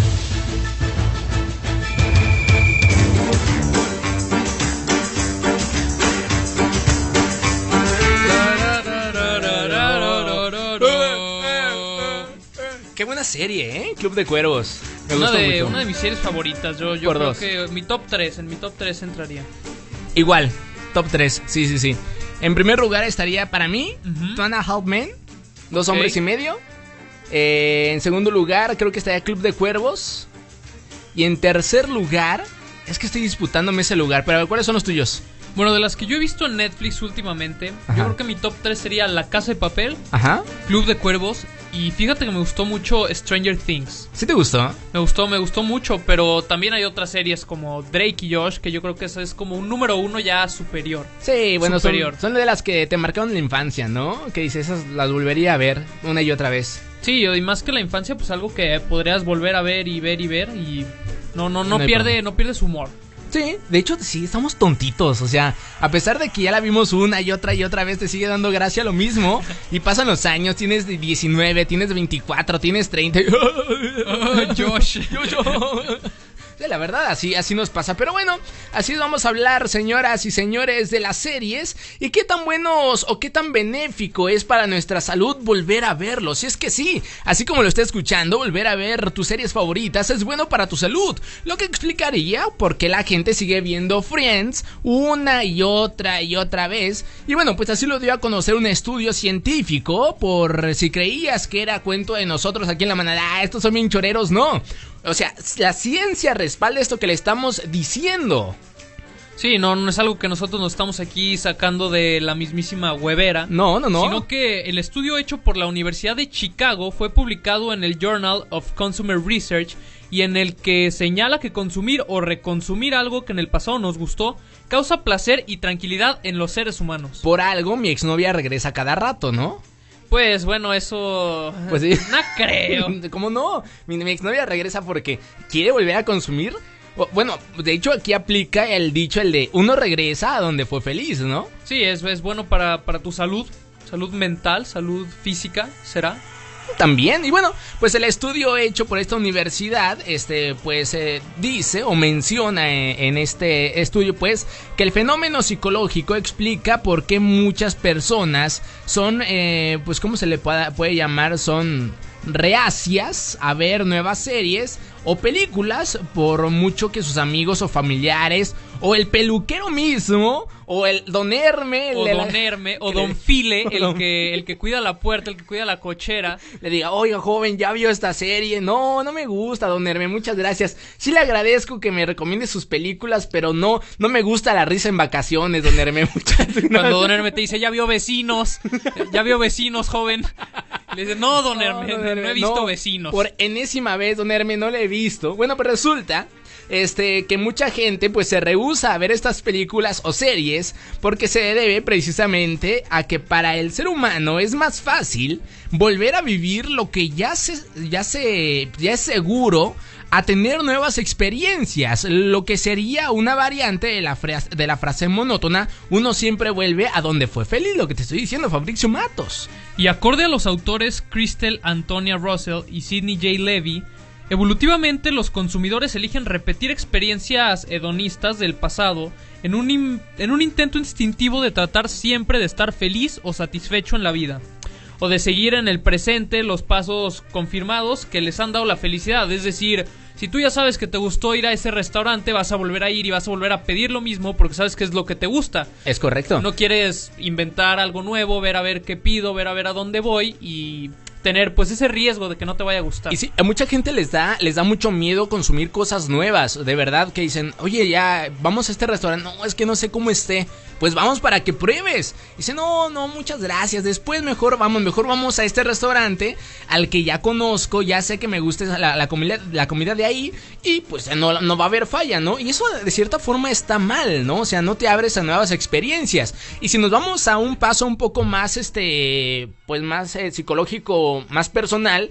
Qué buena serie, ¿eh? Club de Cuervos. Me Una gustó de, mucho. una de mis series favoritas. Yo, yo Por creo dos. que mi top 3, en mi top 3 entraría. Igual, top 3, sí, sí, sí. En primer lugar estaría para mí, Two and a Half Men, Dos hombres y medio. Eh, en segundo lugar, creo que estaría Club de Cuervos. Y en tercer lugar, es que estoy disputándome ese lugar, pero ¿cuáles son los tuyos? Bueno, de las que yo he visto en Netflix últimamente, Ajá. yo creo que mi top 3 sería La Casa de Papel, Ajá. Club de Cuervos y fíjate que me gustó mucho Stranger Things. ¿Sí te gustó? Me gustó, me gustó mucho, pero también hay otras series como Drake y Josh que yo creo que esa es como un número uno ya superior. Sí, bueno, superior. son de las que te marcaron la infancia, ¿no? Que dices, esas las volvería a ver una y otra vez. Sí, y más que la infancia, pues algo que podrías volver a ver y ver y ver y no no no, pierde problema. no pierde su humor. Sí, de hecho sí, estamos tontitos, o sea, a pesar de que ya la vimos una y otra y otra vez, te sigue dando gracia lo mismo, y pasan los años, tienes de 19, tienes 24, tienes 30. Josh. Sí, la verdad, así, así nos pasa. Pero bueno, así vamos a hablar, señoras y señores, de las series y qué tan buenos o qué tan benéfico es para nuestra salud volver a verlos. Y es que sí, así como lo está escuchando, volver a ver tus series favoritas es bueno para tu salud. Lo que explicaría por qué la gente sigue viendo Friends una y otra y otra vez. Y bueno, pues así lo dio a conocer un estudio científico por si creías que era cuento de nosotros aquí en la manada. Ah, estos son bien choreros, no. O sea, la ciencia respalda esto que le estamos diciendo. Sí, no, no es algo que nosotros nos estamos aquí sacando de la mismísima huevera. No, no, no. Sino que el estudio hecho por la Universidad de Chicago fue publicado en el Journal of Consumer Research y en el que señala que consumir o reconsumir algo que en el pasado nos gustó causa placer y tranquilidad en los seres humanos. Por algo mi exnovia regresa cada rato, ¿no? Pues bueno, eso... Pues sí. No creo. ¿Cómo no? Mi, mi exnovia regresa porque quiere volver a consumir. Bueno, de hecho aquí aplica el dicho, el de uno regresa a donde fue feliz, ¿no? Sí, es, es bueno para, para tu salud, salud mental, salud física, ¿será? También, y bueno, pues el estudio hecho por esta universidad, este, pues eh, dice o menciona en, en este estudio, pues, que el fenómeno psicológico explica por qué muchas personas son, eh, pues, ¿cómo se le puede llamar? Son reacias a ver nuevas series o películas por mucho que sus amigos o familiares o el peluquero mismo o el don Herme O Don Herme, o Don File, el Don- que, el que cuida la puerta, el que cuida la cochera. le diga, oiga joven, ya vio esta serie. No, no me gusta, don Herme, muchas gracias. Sí le agradezco que me recomiende sus películas, pero no, no me gusta la risa en vacaciones, don Herme. Muchas Cuando Don Herme te dice, ya vio vecinos, ya vio vecinos, joven. Le dice, no, Don Herme, no, don he visto no, vecinos. Por enésima vez, don Herme, no le he visto. Bueno, pues resulta este que mucha gente pues se rehúsa a ver estas películas o series porque se debe precisamente a que para el ser humano es más fácil volver a vivir lo que ya se ya se ya es seguro a tener nuevas experiencias, lo que sería una variante de la, fra- de la frase monótona, uno siempre vuelve a donde fue feliz, lo que te estoy diciendo, Fabricio Matos. Y acorde a los autores Crystal Antonia Russell y Sidney J. Levy, evolutivamente los consumidores eligen repetir experiencias hedonistas del pasado en un, en un intento instintivo de tratar siempre de estar feliz o satisfecho en la vida. O de seguir en el presente los pasos confirmados que les han dado la felicidad. Es decir, si tú ya sabes que te gustó ir a ese restaurante, vas a volver a ir y vas a volver a pedir lo mismo porque sabes que es lo que te gusta. Es correcto. No quieres inventar algo nuevo, ver a ver qué pido, ver a ver a dónde voy y tener pues ese riesgo de que no te vaya a gustar. Y sí, a mucha gente les da, les da mucho miedo consumir cosas nuevas, de verdad, que dicen, oye, ya, vamos a este restaurante, no, es que no sé cómo esté, pues vamos para que pruebes. Dice, no, no, muchas gracias, después mejor vamos, mejor vamos a este restaurante al que ya conozco, ya sé que me gusta la, comida, la comida de ahí y pues no, no va a haber falla, ¿no? Y eso de cierta forma está mal, ¿no? O sea, no te abres a nuevas experiencias. Y si nos vamos a un paso un poco más, este, pues más eh, psicológico, más personal,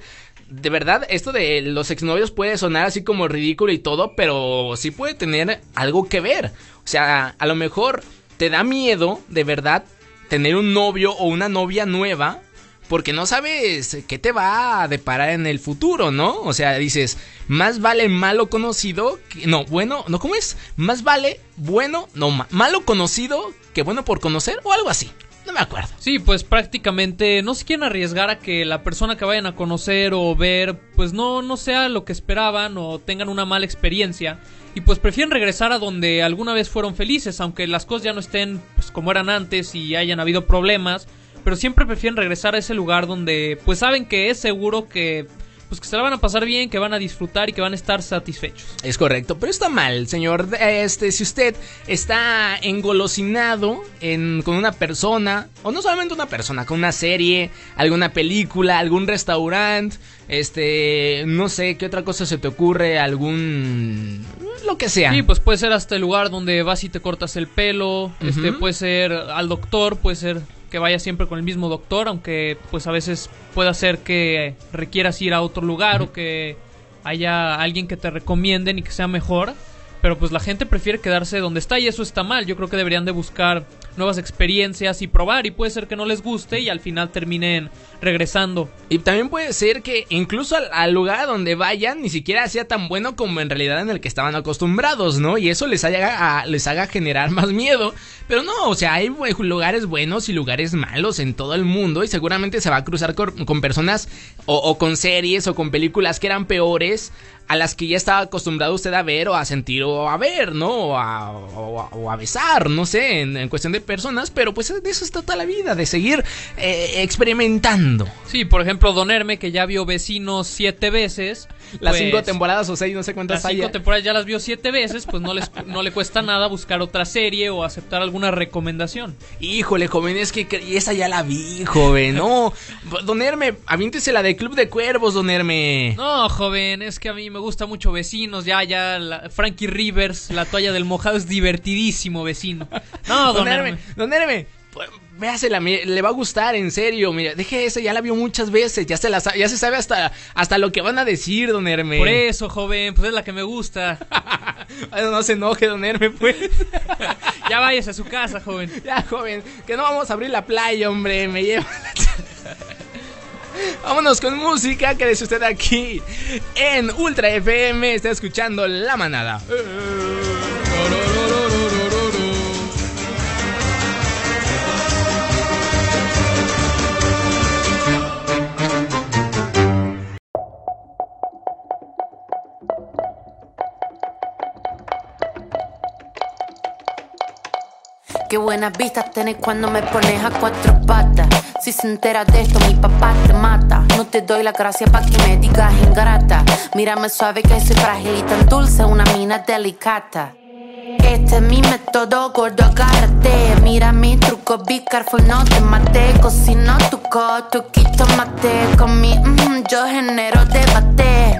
de verdad, esto de los exnovios puede sonar así como ridículo y todo, pero sí puede tener algo que ver. O sea, a lo mejor te da miedo, de verdad, tener un novio o una novia nueva. Porque no sabes qué te va a deparar en el futuro, ¿no? O sea, dices, más vale malo conocido que... No, bueno, ¿no? ¿Cómo es? Más vale bueno, no, ma- malo conocido que bueno por conocer o algo así. No me acuerdo. Sí, pues prácticamente no se quieren arriesgar a que la persona que vayan a conocer o ver pues no, no sea lo que esperaban o tengan una mala experiencia y pues prefieren regresar a donde alguna vez fueron felices, aunque las cosas ya no estén pues como eran antes y hayan habido problemas, pero siempre prefieren regresar a ese lugar donde pues saben que es seguro que pues que se la van a pasar bien, que van a disfrutar y que van a estar satisfechos. Es correcto, pero está mal, señor. Este, si usted está engolosinado en, con una persona, o no solamente una persona, con una serie, alguna película, algún restaurante, este, no sé, ¿qué otra cosa se te ocurre? Algún... lo que sea. Sí, pues puede ser hasta el lugar donde vas y te cortas el pelo, este, puede ser al doctor, puede ser que vayas siempre con el mismo doctor, aunque pues a veces pueda ser que requieras ir a otro lugar o que haya alguien que te recomienden y que sea mejor. Pero pues la gente prefiere quedarse donde está y eso está mal. Yo creo que deberían de buscar nuevas experiencias y probar y puede ser que no les guste y al final terminen regresando. Y también puede ser que incluso al, lugar donde vayan ni siquiera sea tan bueno como en realidad en el que estaban acostumbrados, ¿no? Y eso les haga, les haga generar más miedo. Pero no, o sea, hay lugares buenos y lugares malos en todo el mundo y seguramente se va a cruzar con, personas o con series o con películas que eran peores a las que ya estaba acostumbrado usted a ver o a sentir o a ver, ¿no? O a, o a- o a besar, no sé, en, en cuestión de personas, pero pues de eso está toda la vida, de seguir eh, experimentando. Sí, por ejemplo, Don Herme, que ya vio Vecinos siete veces. Las pues, cinco temporadas o seis, no sé cuántas Las cinco haya. temporadas ya las vio siete veces, pues no, les, no le cuesta nada buscar otra serie o aceptar alguna recomendación. Híjole, joven, es que esa ya la vi, joven. No, don Herme, aviéntese la de Club de Cuervos, don Herme. No, joven, es que a mí me gusta mucho Vecinos. Ya, ya, la- Frankie Rivers, la toalla del mojado, es divertidísimo, vecino. No, don, Herme, Herme. don Herme, pues, véasela, mire, le va a gustar, en serio. Mira, deje esa, ya la vio muchas veces, ya se la ya se sabe hasta, hasta lo que van a decir, don Herme. Por eso, joven, pues es la que me gusta. Ay, no se enoje, don Herme, pues. ya váyase a su casa, joven. Ya, joven, que no vamos a abrir la playa, hombre, me lleva. Vámonos con música, quédese usted aquí en Ultra FM, está escuchando La Manada. Qué buenas vistas tenés cuando me pones a cuatro patas. Si se entera de esto, mi papá te mata. No te doy la gracia pa' que me digas ingrata. Mírame suave que soy frágil y tan dulce, una mina delicata. Este es mi método, gordo, agárrate. Mira mi truco, be careful, no te mate. Cocino tu coto, quito mate. Con mi mm, yo genero debate.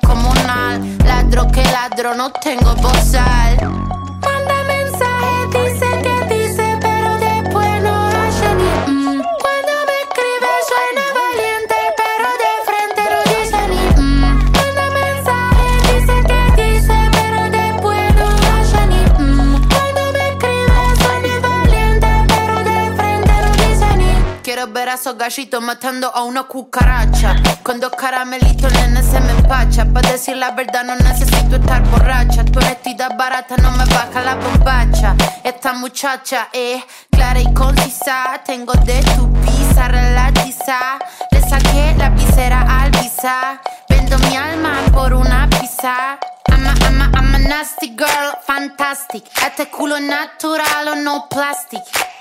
comunal. Ladro que ladro, no tengo bozal. Ver a esos gallitos matando a una cucaracha. Con dos caramelitos, nene, se me empacha. Para decir la verdad, no necesito estar borracha. Tu honestidad barata no me baja la bombacha. Esta muchacha es clara y concisa. Tengo de tu pizza relatiza. Le saqué la visera al visa. Vendo mi alma por una pizza. I'm a, I'm a, I'm a nasty girl, fantastic. Este culo natural o no plastic.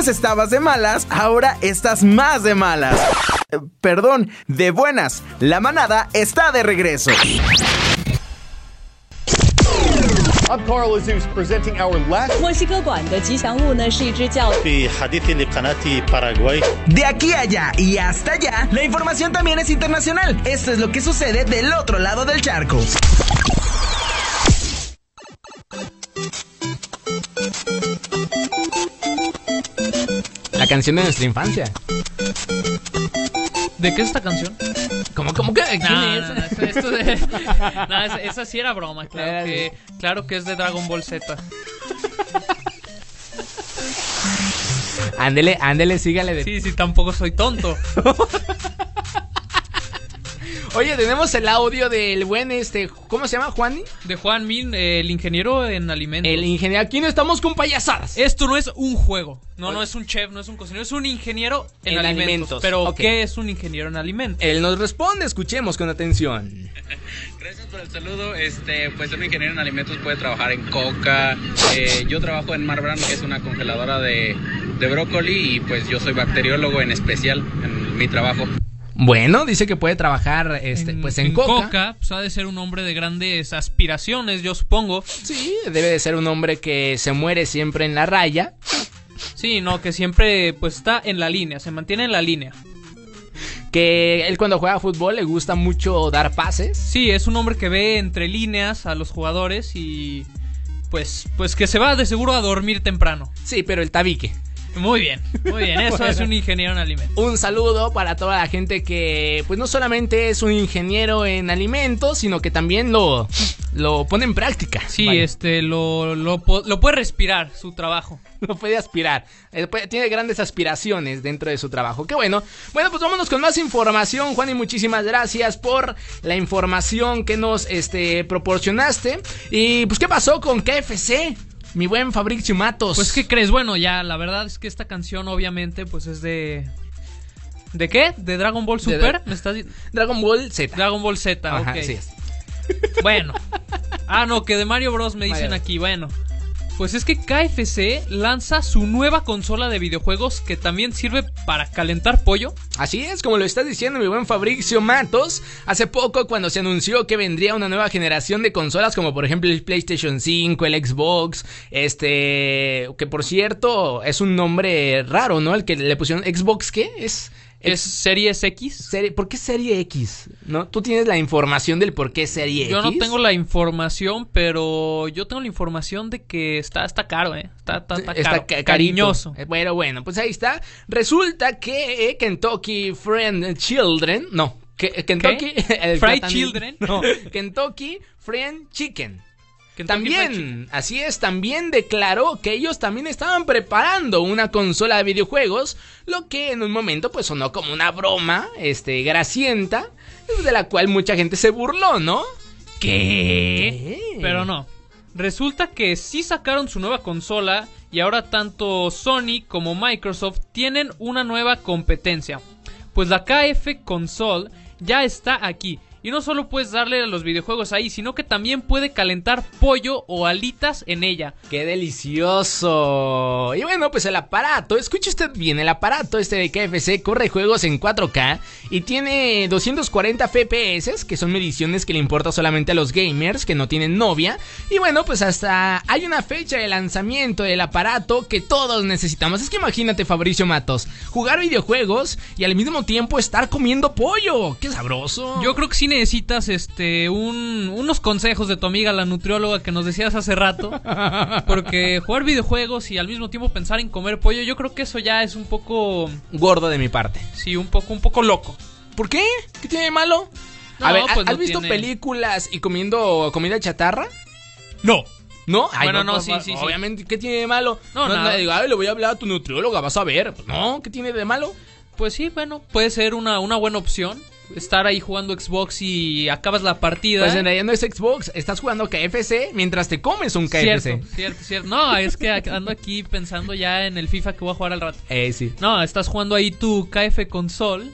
antes estabas de malas, ahora estás más de malas. Eh, perdón, de buenas. La manada está de regreso. I'm Carl presenting our last. aquí a allá y hasta allá, la información también es internacional. Esto es lo que sucede del otro lado del charco. Canción de nuestra infancia. ¿De qué es esta canción? ¿Cómo, cómo que? ¿Quién No, es? no, no, esto- esto de- no, esa, esa sí era broma, claro que, claro que es de Dragon Ball Z. Ándele, ándele, sígale. De... Sí, sí, tampoco soy tonto. Oye, tenemos el audio del buen, este, ¿cómo se llama, Juan? De Juan Min, el ingeniero en alimentos. El ingeniero, aquí no estamos con payasadas. Esto no es un juego. No, no es un chef, no es un cocinero, es un ingeniero en, En alimentos. alimentos, Pero, ok. ¿qué es un ingeniero en alimentos? Él nos responde, escuchemos con atención. Gracias por el saludo. Este, pues un ingeniero en alimentos puede trabajar en coca. Eh, yo trabajo en Marbrand, que es una congeladora de, de brócoli, y pues yo soy bacteriólogo en especial en mi trabajo. Bueno, dice que puede trabajar este, pues en, coca. pues ha de ser un hombre de grandes aspiraciones, yo supongo. Sí, debe de ser un hombre que se muere siempre en la raya. Sí, no, que siempre pues está en la línea, se mantiene en la línea. Que él cuando juega fútbol le gusta mucho dar pases. Sí, es un hombre que ve entre líneas a los jugadores y pues pues que se va de seguro a dormir temprano. Sí, pero el tabique. Muy bien, muy bien, eso Bueno. es un ingeniero en alimentos. Un saludo para toda la gente que, pues no solamente es un ingeniero en alimentos, sino que también lo, lo pone en práctica. Sí, este lo, lo, lo puede respirar su trabajo. Lo puede aspirar. Eh, tiene grandes aspiraciones dentro de su trabajo. Qué bueno. Bueno, pues vámonos con más información, Juan, y muchísimas gracias por la información que nos este, proporcionaste. Y pues, ¿qué pasó con KFC? Mi buen Fabricio Matos. Pues ¿qué crees? Bueno, ya la verdad es que esta canción obviamente pues es de ¿De qué? ¿De Dragon Ball Super? ¿Me estás Dragon Ball Z. Dragon Ball Z, Ajá, ok. es. Bueno. Ah, no, que de Mario Bros me dicen Mario. aquí, bueno. Pues es que KFC lanza su nueva consola de videojuegos que también sirve para calentar pollo. Así es, como lo está diciendo mi buen Fabricio Matos, hace poco cuando se anunció que vendría una nueva generación de consolas como por ejemplo el PlayStation 5, el Xbox, este, que por cierto es un nombre raro, ¿no? El que le pusieron Xbox, ¿qué? Es ¿Es Series X? Serie, ¿Por qué Serie X? ¿No? ¿Tú tienes la información del por qué Serie Yo no X? tengo la información, pero yo tengo la información de que está, está caro, ¿eh? Está, está, está Está caro, ca- cariñoso. Eh, Bueno, bueno, pues ahí está. Resulta que eh, Kentucky Friend Children, no, Kentucky Fried Children. no, Kentucky Friend Chicken. También, así es, también declaró que ellos también estaban preparando una consola de videojuegos, lo que en un momento pues sonó como una broma, este, gracienta, de la cual mucha gente se burló, ¿no? ¿Qué? Pero no. Resulta que sí sacaron su nueva consola y ahora tanto Sony como Microsoft tienen una nueva competencia. Pues la KF Console ya está aquí. Y no solo puedes darle a los videojuegos ahí, sino que también puede calentar pollo o alitas en ella. ¡Qué delicioso! Y bueno, pues el aparato, escuche usted bien, el aparato este de KFC corre juegos en 4K y tiene 240 FPS, que son mediciones que le importa solamente a los gamers que no tienen novia. Y bueno, pues hasta hay una fecha de lanzamiento del aparato que todos necesitamos. Es que imagínate, Fabricio Matos, jugar videojuegos y al mismo tiempo estar comiendo pollo. ¡Qué sabroso! Yo creo que sí necesitas este un, unos consejos de tu amiga la nutrióloga que nos decías hace rato. Porque jugar videojuegos y al mismo tiempo pensar en comer pollo, yo creo que eso ya es un poco Gordo de mi parte. sí, un poco un poco loco. ¿Por qué? ¿Qué tiene de malo? No, a ver, pues ¿has no visto tiene- películas y comiendo comida chatarra? No. ¿No? Ay, Bueno, no, pues, sí, sí. Obviamente, ¿qué tiene de malo? No, nada. digo, "Ay, le voy a hablar a tu nutrióloga, vas a ver. Pues, no, ¿qué tiene de malo? Pues sí, bueno, puede ser una, una buena opción. Estar ahí jugando Xbox y acabas la partida. Pues en realidad no es Xbox, estás jugando KFC mientras te comes un KFC. Cierto, cierto, cierto. No, es que ando aquí pensando ya en el FIFA que voy a jugar al rato. Eh, sí. No, estás jugando ahí tu KF console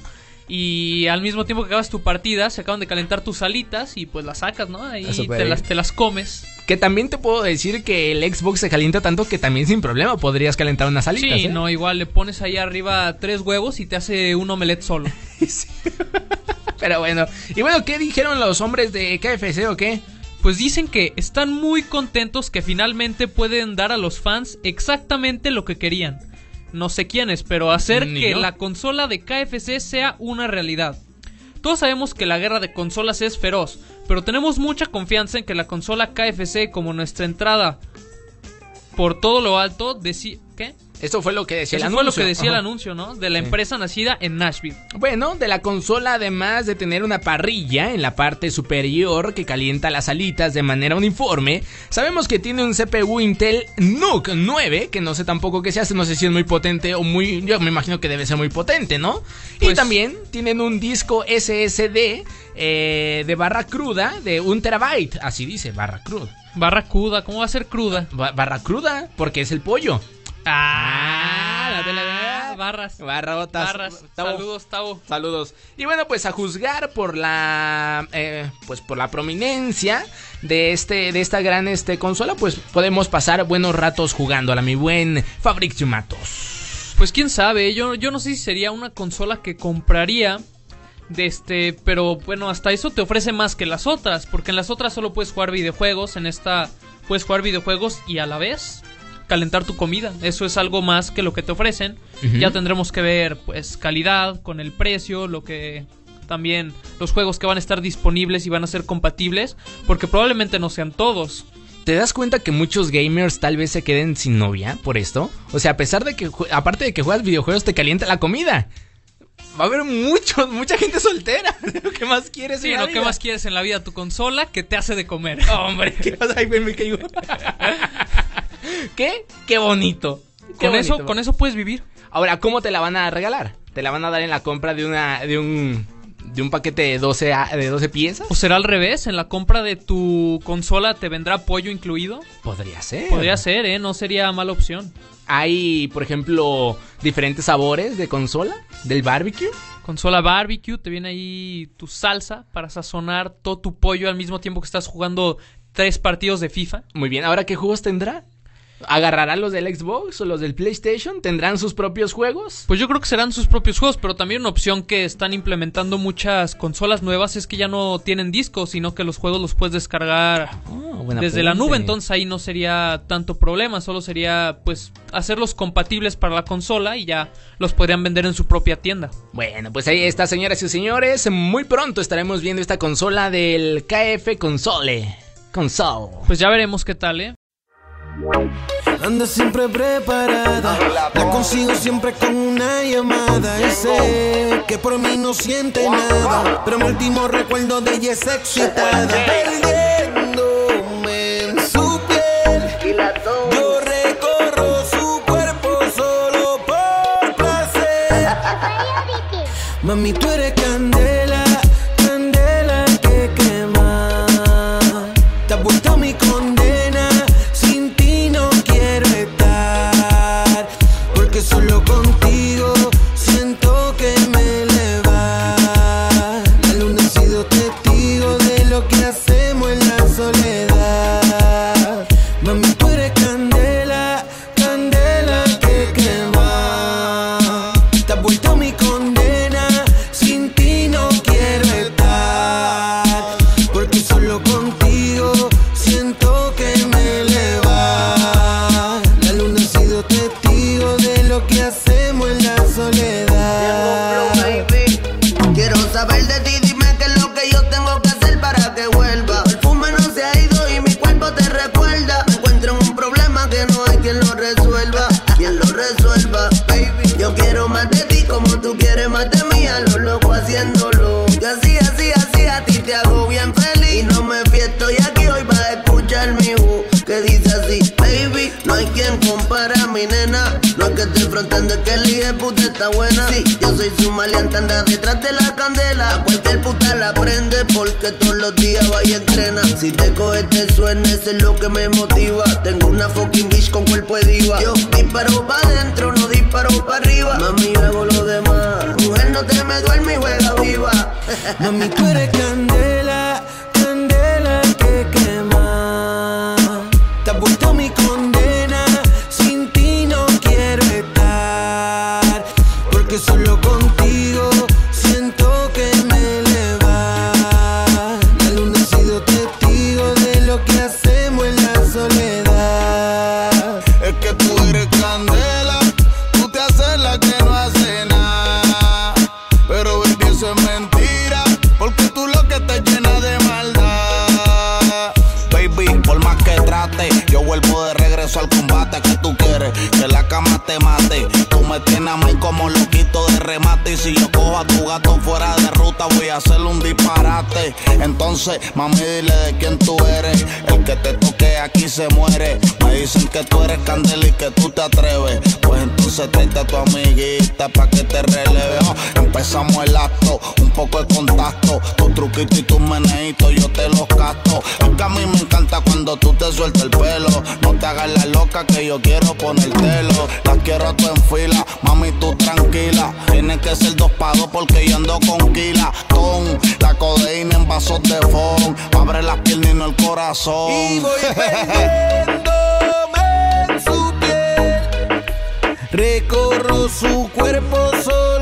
Y al mismo tiempo que acabas tu partida, se acaban de calentar tus alitas y pues las sacas, ¿no? Ahí te las, te las comes. Que también te puedo decir que el Xbox se calienta tanto que también sin problema podrías calentar unas alitas. Sí, ¿eh? no, igual le pones ahí arriba tres huevos y te hace un omelette solo. Pero bueno, y bueno, ¿qué dijeron los hombres de KFC o qué? Pues dicen que están muy contentos que finalmente pueden dar a los fans exactamente lo que querían. No sé quiénes, pero hacer Ni que yo. la consola de KFC sea una realidad. Todos sabemos que la guerra de consolas es feroz, pero tenemos mucha confianza en que la consola KFC como nuestra entrada por todo lo alto decía... ¿Qué? Eso fue lo que decía Eso el fue lo anuncio. que decía el anuncio, ¿no? De la Sí. empresa nacida en Nashville. Bueno, de la consola, además de tener una parrilla en la parte superior que calienta las alitas de manera uniforme, sabemos que tiene un CPU Intel NUC 9, que no sé tampoco qué se hace, no sé si es muy potente o muy... Yo me imagino que debe ser muy potente, ¿no? y Pues- también tienen un disco SSD eh, de barra cruda de un terabyte, así dice, barra cruda. Barra cruda, ¿cómo va a ser cruda? Ba- barra cruda, porque es el pollo. Ah, la tele- barras. Barrotas. Barras. Tavo. Saludos, Tavo. Saludos. Y bueno, pues a juzgar por la eh, pues por la prominencia de este de esta gran este consola, pues podemos pasar buenos ratos jugándola, mi buen Fabrizio Matos. Pues quién sabe, yo, yo no sé si sería una consola que compraría. De este, pero bueno, hasta eso te ofrece más que las otras, porque en las otras solo puedes jugar videojuegos, en esta puedes jugar videojuegos y a la vez calentar tu comida. Eso es algo más que lo que te ofrecen. Ya tendremos que ver pues calidad con el precio, lo que también los juegos que van a estar disponibles y van a ser compatibles, porque probablemente no sean todos. ¿Te das cuenta que muchos gamers tal vez se queden sin novia por esto? O sea, a pesar de que aparte de que juegas videojuegos te calienta la comida. Va a haber muchos, mucha gente soltera. ¿Qué más quieres? Sí, en la lo que vida? más quieres en la vida, tu consola que te hace de comer. Hombre, ¿qué pasa? Me caigo. ¿Qué? Qué bonito. Qué Con eso, con eso puedes vivir. Ahora, ¿cómo te la van a regalar? ¿Te la van a dar en la compra de una de un de un paquete de 12 a- de 12 piezas? ¿O será al revés? ¿En la compra de tu consola te vendrá pollo incluido? Podría ser. Podría ser, ¿eh? No sería mala opción. Hay, por ejemplo, diferentes sabores de consola del barbecue. Consola barbecue, te viene ahí tu salsa para sazonar todo tu pollo al mismo tiempo que estás jugando tres partidos de FIFA. Muy bien, ¿ahora qué juegos tendrá? ¿Agarrará los del Xbox o los del PlayStation? ¿Tendrán sus propios juegos? Pues yo creo que serán sus propios juegos, pero también una opción que están implementando muchas consolas nuevas es que ya no tienen discos, sino que los juegos los puedes descargar buen desde la nube, entonces ahí no sería tanto problema, solo sería pues hacerlos compatibles para la consola y ya los podrían vender en su propia tienda. Bueno, pues ahí está, señoras y señores. Muy pronto estaremos viendo esta consola del KF Console. Console. Pues ya veremos qué tal, ¿eh? Anda siempre preparada, la consigo siempre con una llamada. Y sé que por mí no siente nada, pero mi último recuerdo de ella es excitada. Perdiéndome en su piel, yo recorro su cuerpo solo por placer. Mami, tú eres candela que tú te atreves. Pues entonces tráete a tu amiguita pa' que te releve. Oh, empezamos el acto, un poco de contacto. Tu truquito y tus meneitos yo te los gasto. Es que a mí me encanta cuando tú te sueltas el pelo. No te hagas la loca que yo quiero ponértelo. Las quiero tu en fila, mami, tú tranquila. Tiene que ser dos pagos porque yo ando con kila. Ton, la codeína en vasos de fond. Abre las piernas y no el corazón. Y voy Recorro su cuerpo solo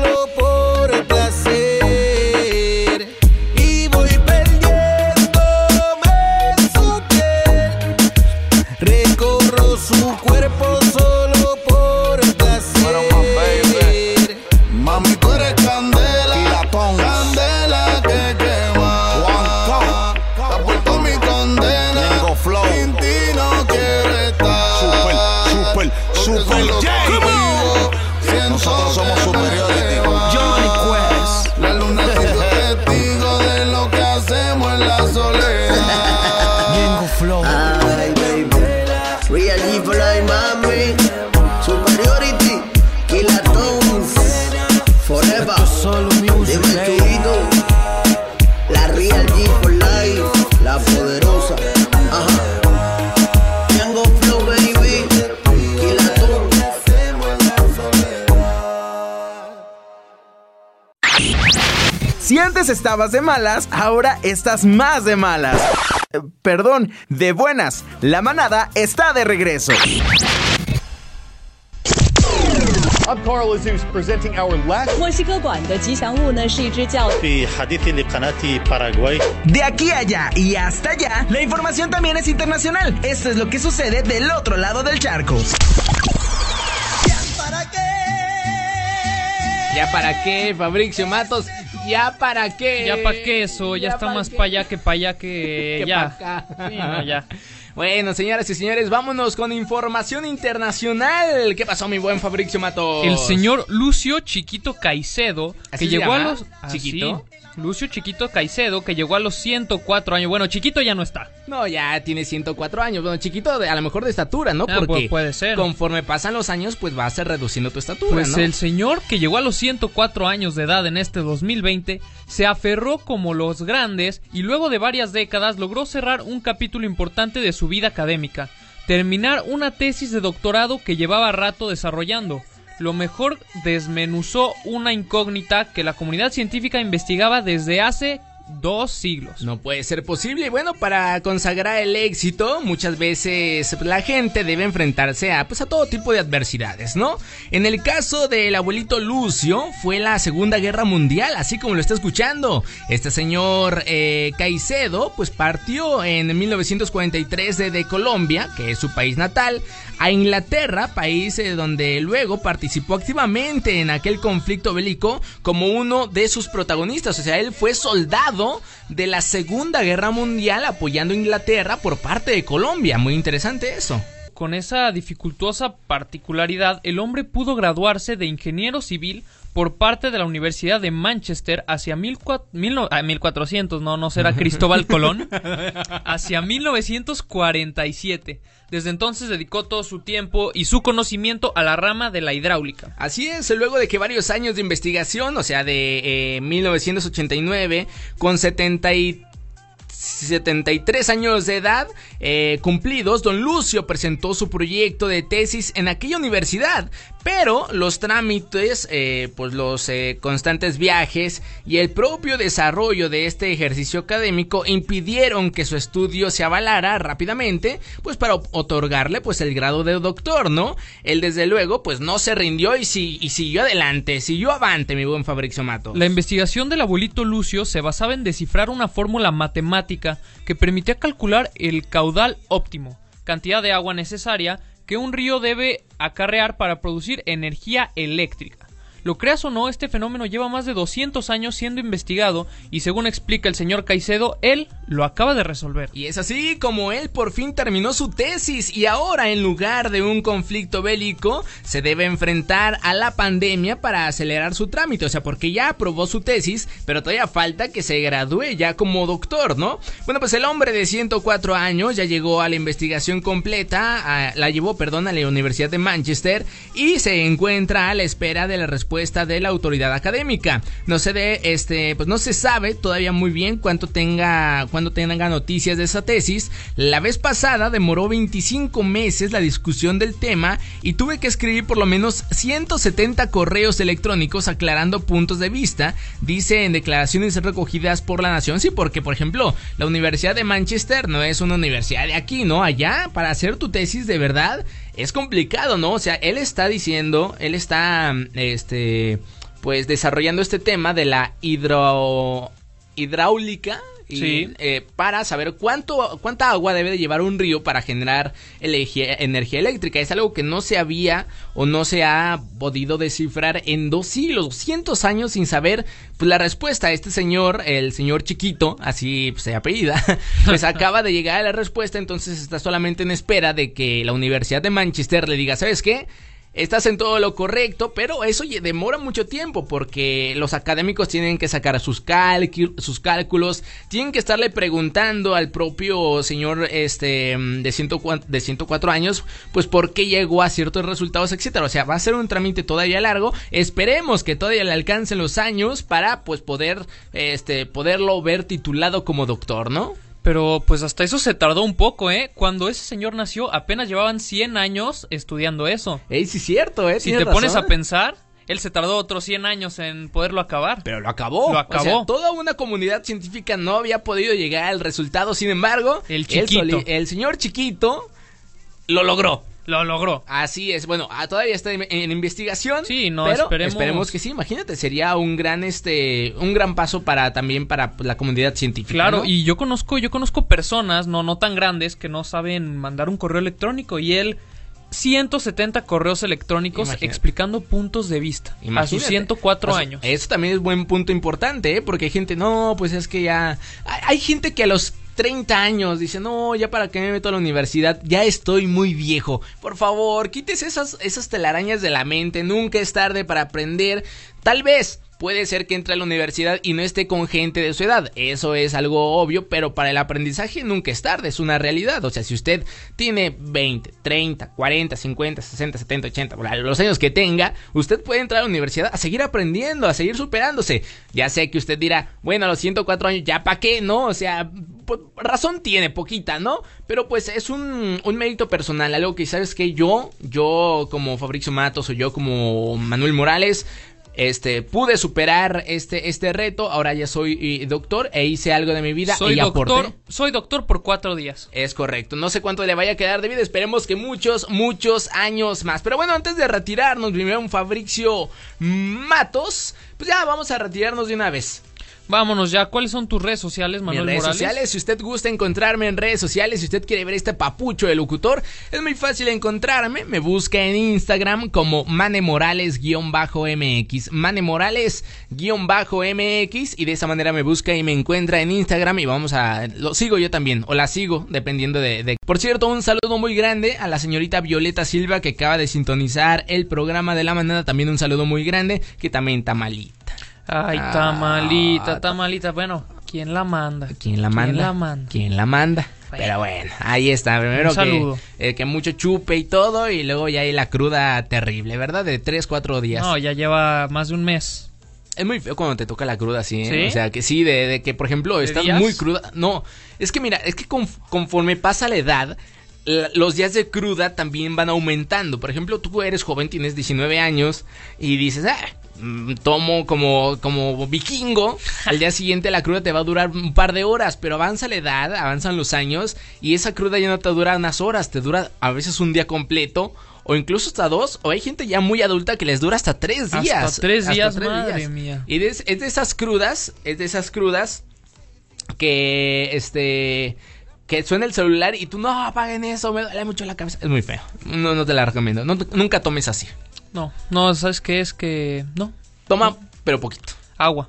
antes estabas de malas, ahora estás más de malas. Eh, perdón, de buenas. La manada está de regreso. I'm Carl presenting our last. De aquí allá y hasta allá, la información también es internacional. Esto es lo que sucede del otro lado del charco. ¿Ya para qué, Fabricio Matos? ¿Ya para qué? Ya para qué eso, ya, está más para allá que para allá que, Que ya. pa' acá. Sí, no, ya. Bueno, señoras y señores, vámonos con información internacional. ¿Qué pasó, mi buen Fabricio Matos? El señor Lucio Chiquito Caicedo, ¿Así que se llegó a los... ¿Chiquito? así, Lucio Chiquito Caicedo, que llegó a los 104 años. Bueno, Chiquito ya no está. No, ya tiene 104 años. Bueno, chiquito, de- a lo mejor de estatura, ¿no? Ah, Porque pu- puede ser. conforme pasan los años, pues vas a ser reduciendo tu estatura, Pues ¿no? el señor que llegó a los 104 años de edad en este 2020 se aferró como los grandes y luego de varias décadas logró cerrar un capítulo importante de su vida académica, terminar una tesis de doctorado que llevaba rato desarrollando. Lo mejor desmenuzó una incógnita que la comunidad científica investigaba desde hace dos siglos. No puede ser posible. Bueno, para consagrar el éxito, muchas veces la gente debe enfrentarse a, pues, a todo tipo de adversidades, ¿no? En el caso del abuelito Lucio, fue la Segunda Guerra Mundial, así como lo está escuchando. Este señor eh, Caicedo, pues partió en 1943 de, de Colombia, que es su país natal, a Inglaterra, país eh, donde luego participó activamente en aquel conflicto bélico como uno de sus protagonistas. O sea, él fue soldado de la Segunda Guerra Mundial apoyando a Inglaterra por parte de Colombia. Muy interesante eso. Con esa dificultosa particularidad, el hombre pudo graduarse de ingeniero civil por parte de la Universidad de Manchester hacia mil cua- mil no- ah, 1400, no, no será Cristóbal Colón, hacia 1947. Desde entonces dedicó todo su tiempo y su conocimiento a la rama de la hidráulica. Así es, luego de que varios años de investigación, o sea, de eh, 1989, con 70 y 73 años de edad, eh, cumplidos, don Lucio presentó su proyecto de tesis en aquella universidad, pero los trámites, eh, pues los eh, constantes viajes y el propio desarrollo de este ejercicio académico impidieron que su estudio se avalara rápidamente, pues para otorgarle pues el grado de doctor, ¿no? Él desde luego pues no se rindió y, si, y siguió adelante, siguió avante, mi buen Fabricio Mato. La investigación del abuelito Lucio se basaba en descifrar una fórmula matemática que permitía calcular el caudal óptimo, cantidad de agua necesaria que un río debe acarrear para producir energía eléctrica. Lo creas o no, este fenómeno lleva más de 200 años siendo investigado y según explica el señor Caicedo, él lo acaba de resolver. Y es así como él por fin terminó su tesis y ahora en lugar de un conflicto bélico se debe enfrentar a la pandemia para acelerar su trámite, o sea, porque ya aprobó su tesis, pero todavía falta que se gradúe ya como doctor, ¿no? Bueno, pues el hombre de 104 años ya llegó a la investigación completa, la llevó, perdón, a la Universidad de Manchester y se encuentra a la espera de la respuesta de la autoridad académica. No se de este, pues no se sabe todavía muy bien cuánto tenga, cuándo tenga noticias de esa tesis. La vez pasada demoró 25 meses la discusión del tema y tuve que escribir por lo menos 170 correos electrónicos aclarando puntos de vista, dice en declaraciones recogidas por la Nación. Sí, porque por ejemplo, la Universidad de Manchester no es una universidad de aquí, ¿no? Allá, para hacer tu tesis de verdad, es complicado, ¿no? O sea, él está diciendo, él está, este, pues desarrollando este tema de la hidro, hidráulica. Y, Sí. eh, para saber cuánto cuánta agua debe de llevar un río para generar energía eléctrica. Es algo que no se había o no se ha podido descifrar en dos siglos, 200 años sin saber pues, la respuesta. Este señor, el señor chiquito, así pues, se apellida, pues acaba de llegar a la respuesta, entonces está solamente en espera de que la Universidad de Manchester le diga, ¿sabes qué? Estás en todo lo correcto, pero eso demora mucho tiempo porque los académicos tienen que sacar sus, cálcu- sus cálculos, tienen que estarle preguntando al propio señor este de, 104, de 104 años, pues por qué llegó a ciertos resultados, etcétera. O sea, va a ser un trámite todavía largo. Esperemos que todavía le alcancen los años para pues poder este poderlo ver titulado como doctor, ¿no? Pero pues hasta eso se tardó un poco, ¿eh? Cuando ese señor nació apenas llevaban 100 años estudiando eso. Ey, sí es cierto, ¿eh? Si te pones a pensar, él se tardó otros 100 años en poderlo acabar. Pero lo acabó. Lo O acabó. sea, toda una comunidad científica no había podido llegar al resultado. Sin embargo, El chiquito. el señor chiquito lo logró. Lo logró. Así es. Bueno, ah, todavía está en, en investigación. Sí, no, pero esperemos- que sí. Imagínate, sería un gran este un gran paso para también para la comunidad científica. Claro, ¿no? y yo conozco, yo conozco personas, no, no tan grandes, que no saben mandar un correo electrónico y él 170 correos electrónicos Imagínate. explicando puntos de vista a sus Imagínate. 104 O sea, años. Eso también es buen punto importante, ¿eh? Porque hay gente, no, pues es que ya... Hay, hay gente que a los 30 años dice, no, ya para qué me meto a la universidad, ya estoy muy viejo. Por favor, quítese esas, esas telarañas de la mente, nunca es tarde para aprender. Tal vez... Puede ser que entre a la universidad y no esté con gente de su edad. Eso es algo obvio, pero para el aprendizaje nunca es tarde, es una realidad. O sea, si usted tiene 20, 30, 40, 50, 60, 70, 80, bueno, los años que tenga, usted puede entrar a la universidad a seguir aprendiendo, a seguir superándose. Ya sé que usted dirá, bueno, a los 104 años, ¿ya para qué? No, o sea, pues, razón tiene, poquita, ¿no? Pero pues es un, un mérito personal, algo que sabes que yo, yo como Fabricio Matos o yo como Manuel Morales, este, pude superar este, este reto, ahora ya soy eh, doctor e hice algo de mi vida soy y doctor, aporté. soy doctor por cuatro días. Es correcto, no sé cuánto le vaya a quedar de vida, esperemos que muchos, muchos años más. Pero bueno, antes de retirarnos, primero un Fabricio Matos, pues ya vamos a retirarnos de una vez. Vámonos ya, ¿cuáles son tus redes sociales, Mis Manuel redes Morales? sociales, si usted gusta encontrarme en redes sociales, si usted quiere ver este papucho de locutor, es muy fácil encontrarme. Me busca en Instagram como manemorales-mx. Manemorales-mx. Y de esa manera me busca y me encuentra en Instagram. Y vamos a. Lo sigo yo también. O la sigo, dependiendo de. de- Por cierto, un saludo muy grande a la señorita Violeta Silva que acaba de sintonizar el programa de la manada. También un saludo muy grande. Que también está malita. Ay, Ah, tamalita, tamalita. Bueno, ¿quién la manda? ¿Quién la manda? ¿Quién la manda? ¿Quién la manda? Pero bueno, ahí está. Primero Un saludo. que, eh, que mucho chupe y todo, y luego ya hay la cruda terrible, ¿verdad? De 3, 4 días. No, ya lleva más de un mes. Es muy feo cuando te toca la cruda así, ¿eh? ¿Sí? O sea, que sí, de, de que, por ejemplo, ¿De estás días? muy cruda. No, es que mira, es que conf- conforme pasa la edad, la- los días de cruda también van aumentando. Por ejemplo, tú eres joven, tienes 19 años y dices, ah, tomo como, como vikingo. Al día siguiente la cruda te va a durar un par de horas, pero avanza la edad, avanzan los años y esa cruda ya no te dura unas horas, te dura a veces un día completo. O incluso hasta dos, o hay gente ya muy adulta que les dura hasta tres Hasta días. tres días, tres madre mía. y de- es de esas crudas, es de esas crudas que este que suena el celular y tú no apaguen eso, me duele mucho la cabeza. Es muy feo. No, no te la recomiendo. No nunca tomes así. No, no, ¿sabes qué? Es que. No. Toma, pero poquito. Agua.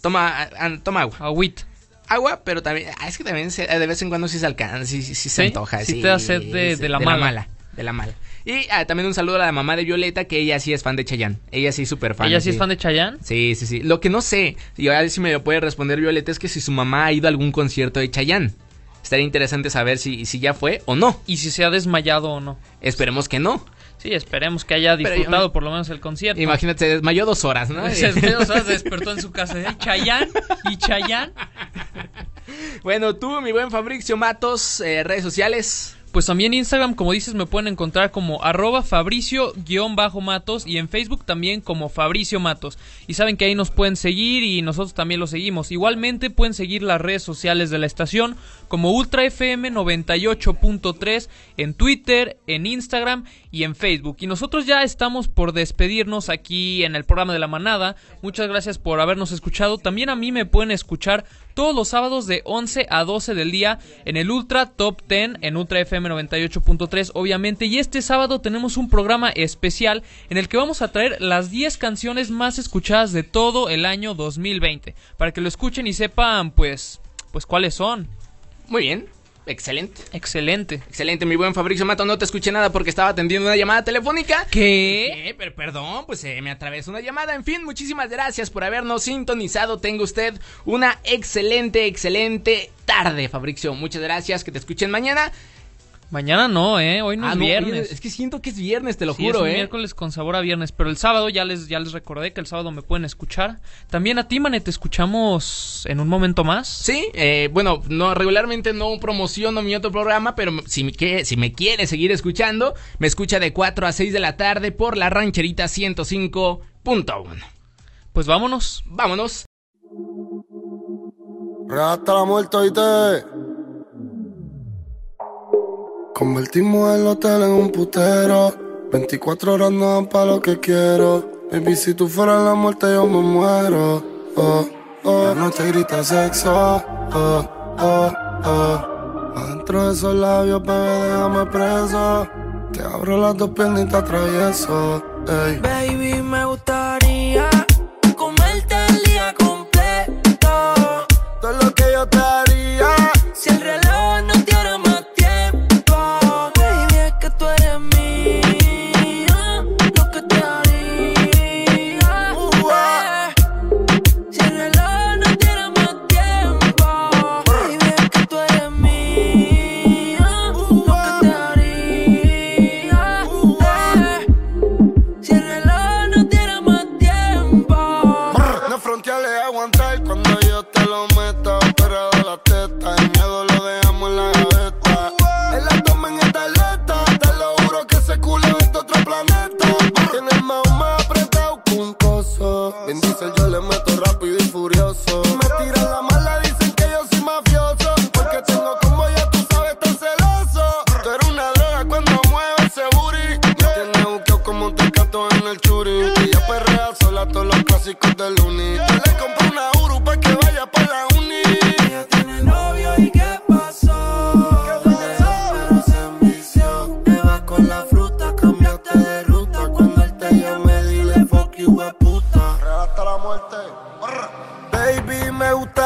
Toma, ah, toma agua. Agüita. Agua, pero también. ah, Es que también se- de vez en cuando sí se alcanza, sí, sí, sí se antoja. Sí te da sed de- de la mala. De la mala. Y ah, también un saludo a la mamá de Violeta, que ella sí es fan de Chayanne. Ella sí es súper fan. ¿Ella sí es fan de Chayanne? Sí, sí, sí. Lo que no sé, y ahora sí me lo puede responder Violeta, es que si su mamá ha ido a algún concierto de Chayanne. Estaría interesante saber si, si ya fue o no. Y si se ha desmayado o no. Esperemos que no. Sí, esperemos que haya yo- disfrutado por lo menos el concierto. Imagínate, se desmayó dos horas, ¿no? Se desmayó, sea, se despertó en su casa. ¿eh? Chayanne y Chayanne. bueno, tú, mi buen Fabricio Matos, eh, redes sociales. Pues también Instagram, como dices, me pueden encontrar como arroba Fabricio-Matos y en Facebook también como Fabricio Matos. Y saben que ahí nos pueden seguir y nosotros también los seguimos. Igualmente pueden seguir las redes sociales de la estación como Ultra FM 98.3 en Twitter, en Instagram y en Facebook. Y nosotros ya estamos por despedirnos aquí en el programa de la manada. Muchas gracias por habernos escuchado. También a mí me pueden escuchar todos los sábados de 11 a 12 del día en el Ultra Top 10 en Ultra FM 98.3 obviamente y este sábado tenemos un programa especial en el que vamos a traer las 10 canciones más escuchadas de todo el año 2020 para que lo escuchen y sepan pues pues cuáles son. Muy bien, excelente. Excelente. Excelente, mi buen Fabricio Matos. No te escuché nada porque estaba atendiendo una llamada telefónica. ¿Qué? Pero perdón, pues se me atravesó una llamada. En fin, muchísimas gracias por habernos sintonizado. Tenga usted una excelente, excelente tarde, Fabricio. Muchas gracias. Que te escuchen mañana. Mañana no, eh, hoy no Ah, es no, viernes. oye, es que siento que es viernes, te lo Sí, juro, es un eh. miércoles con sabor a viernes, pero el sábado ya les ya les recordé que el sábado me pueden escuchar. También a ti, Mane, te escuchamos en un momento más. Sí, eh, bueno, no regularmente no promociono mi otro programa, pero si me, que- si me quiere seguir escuchando, me escucha de 4 a 6 de la tarde por la rancherita 105.1. Pues vámonos. Vámonos. Hasta la muerte. Convertimos el hotel en un putero. 24 horas no dan pa' lo que quiero. Baby, si tú fueras la muerte, yo me muero. Oh, oh. La noche grita sexo. Oh, oh, oh. Adentro de esos labios, bebé, déjame preso. Te abro las dos piernas y te atravieso. Ey. Baby, me gustaría muerte. Baby, me gustaría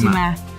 próxima.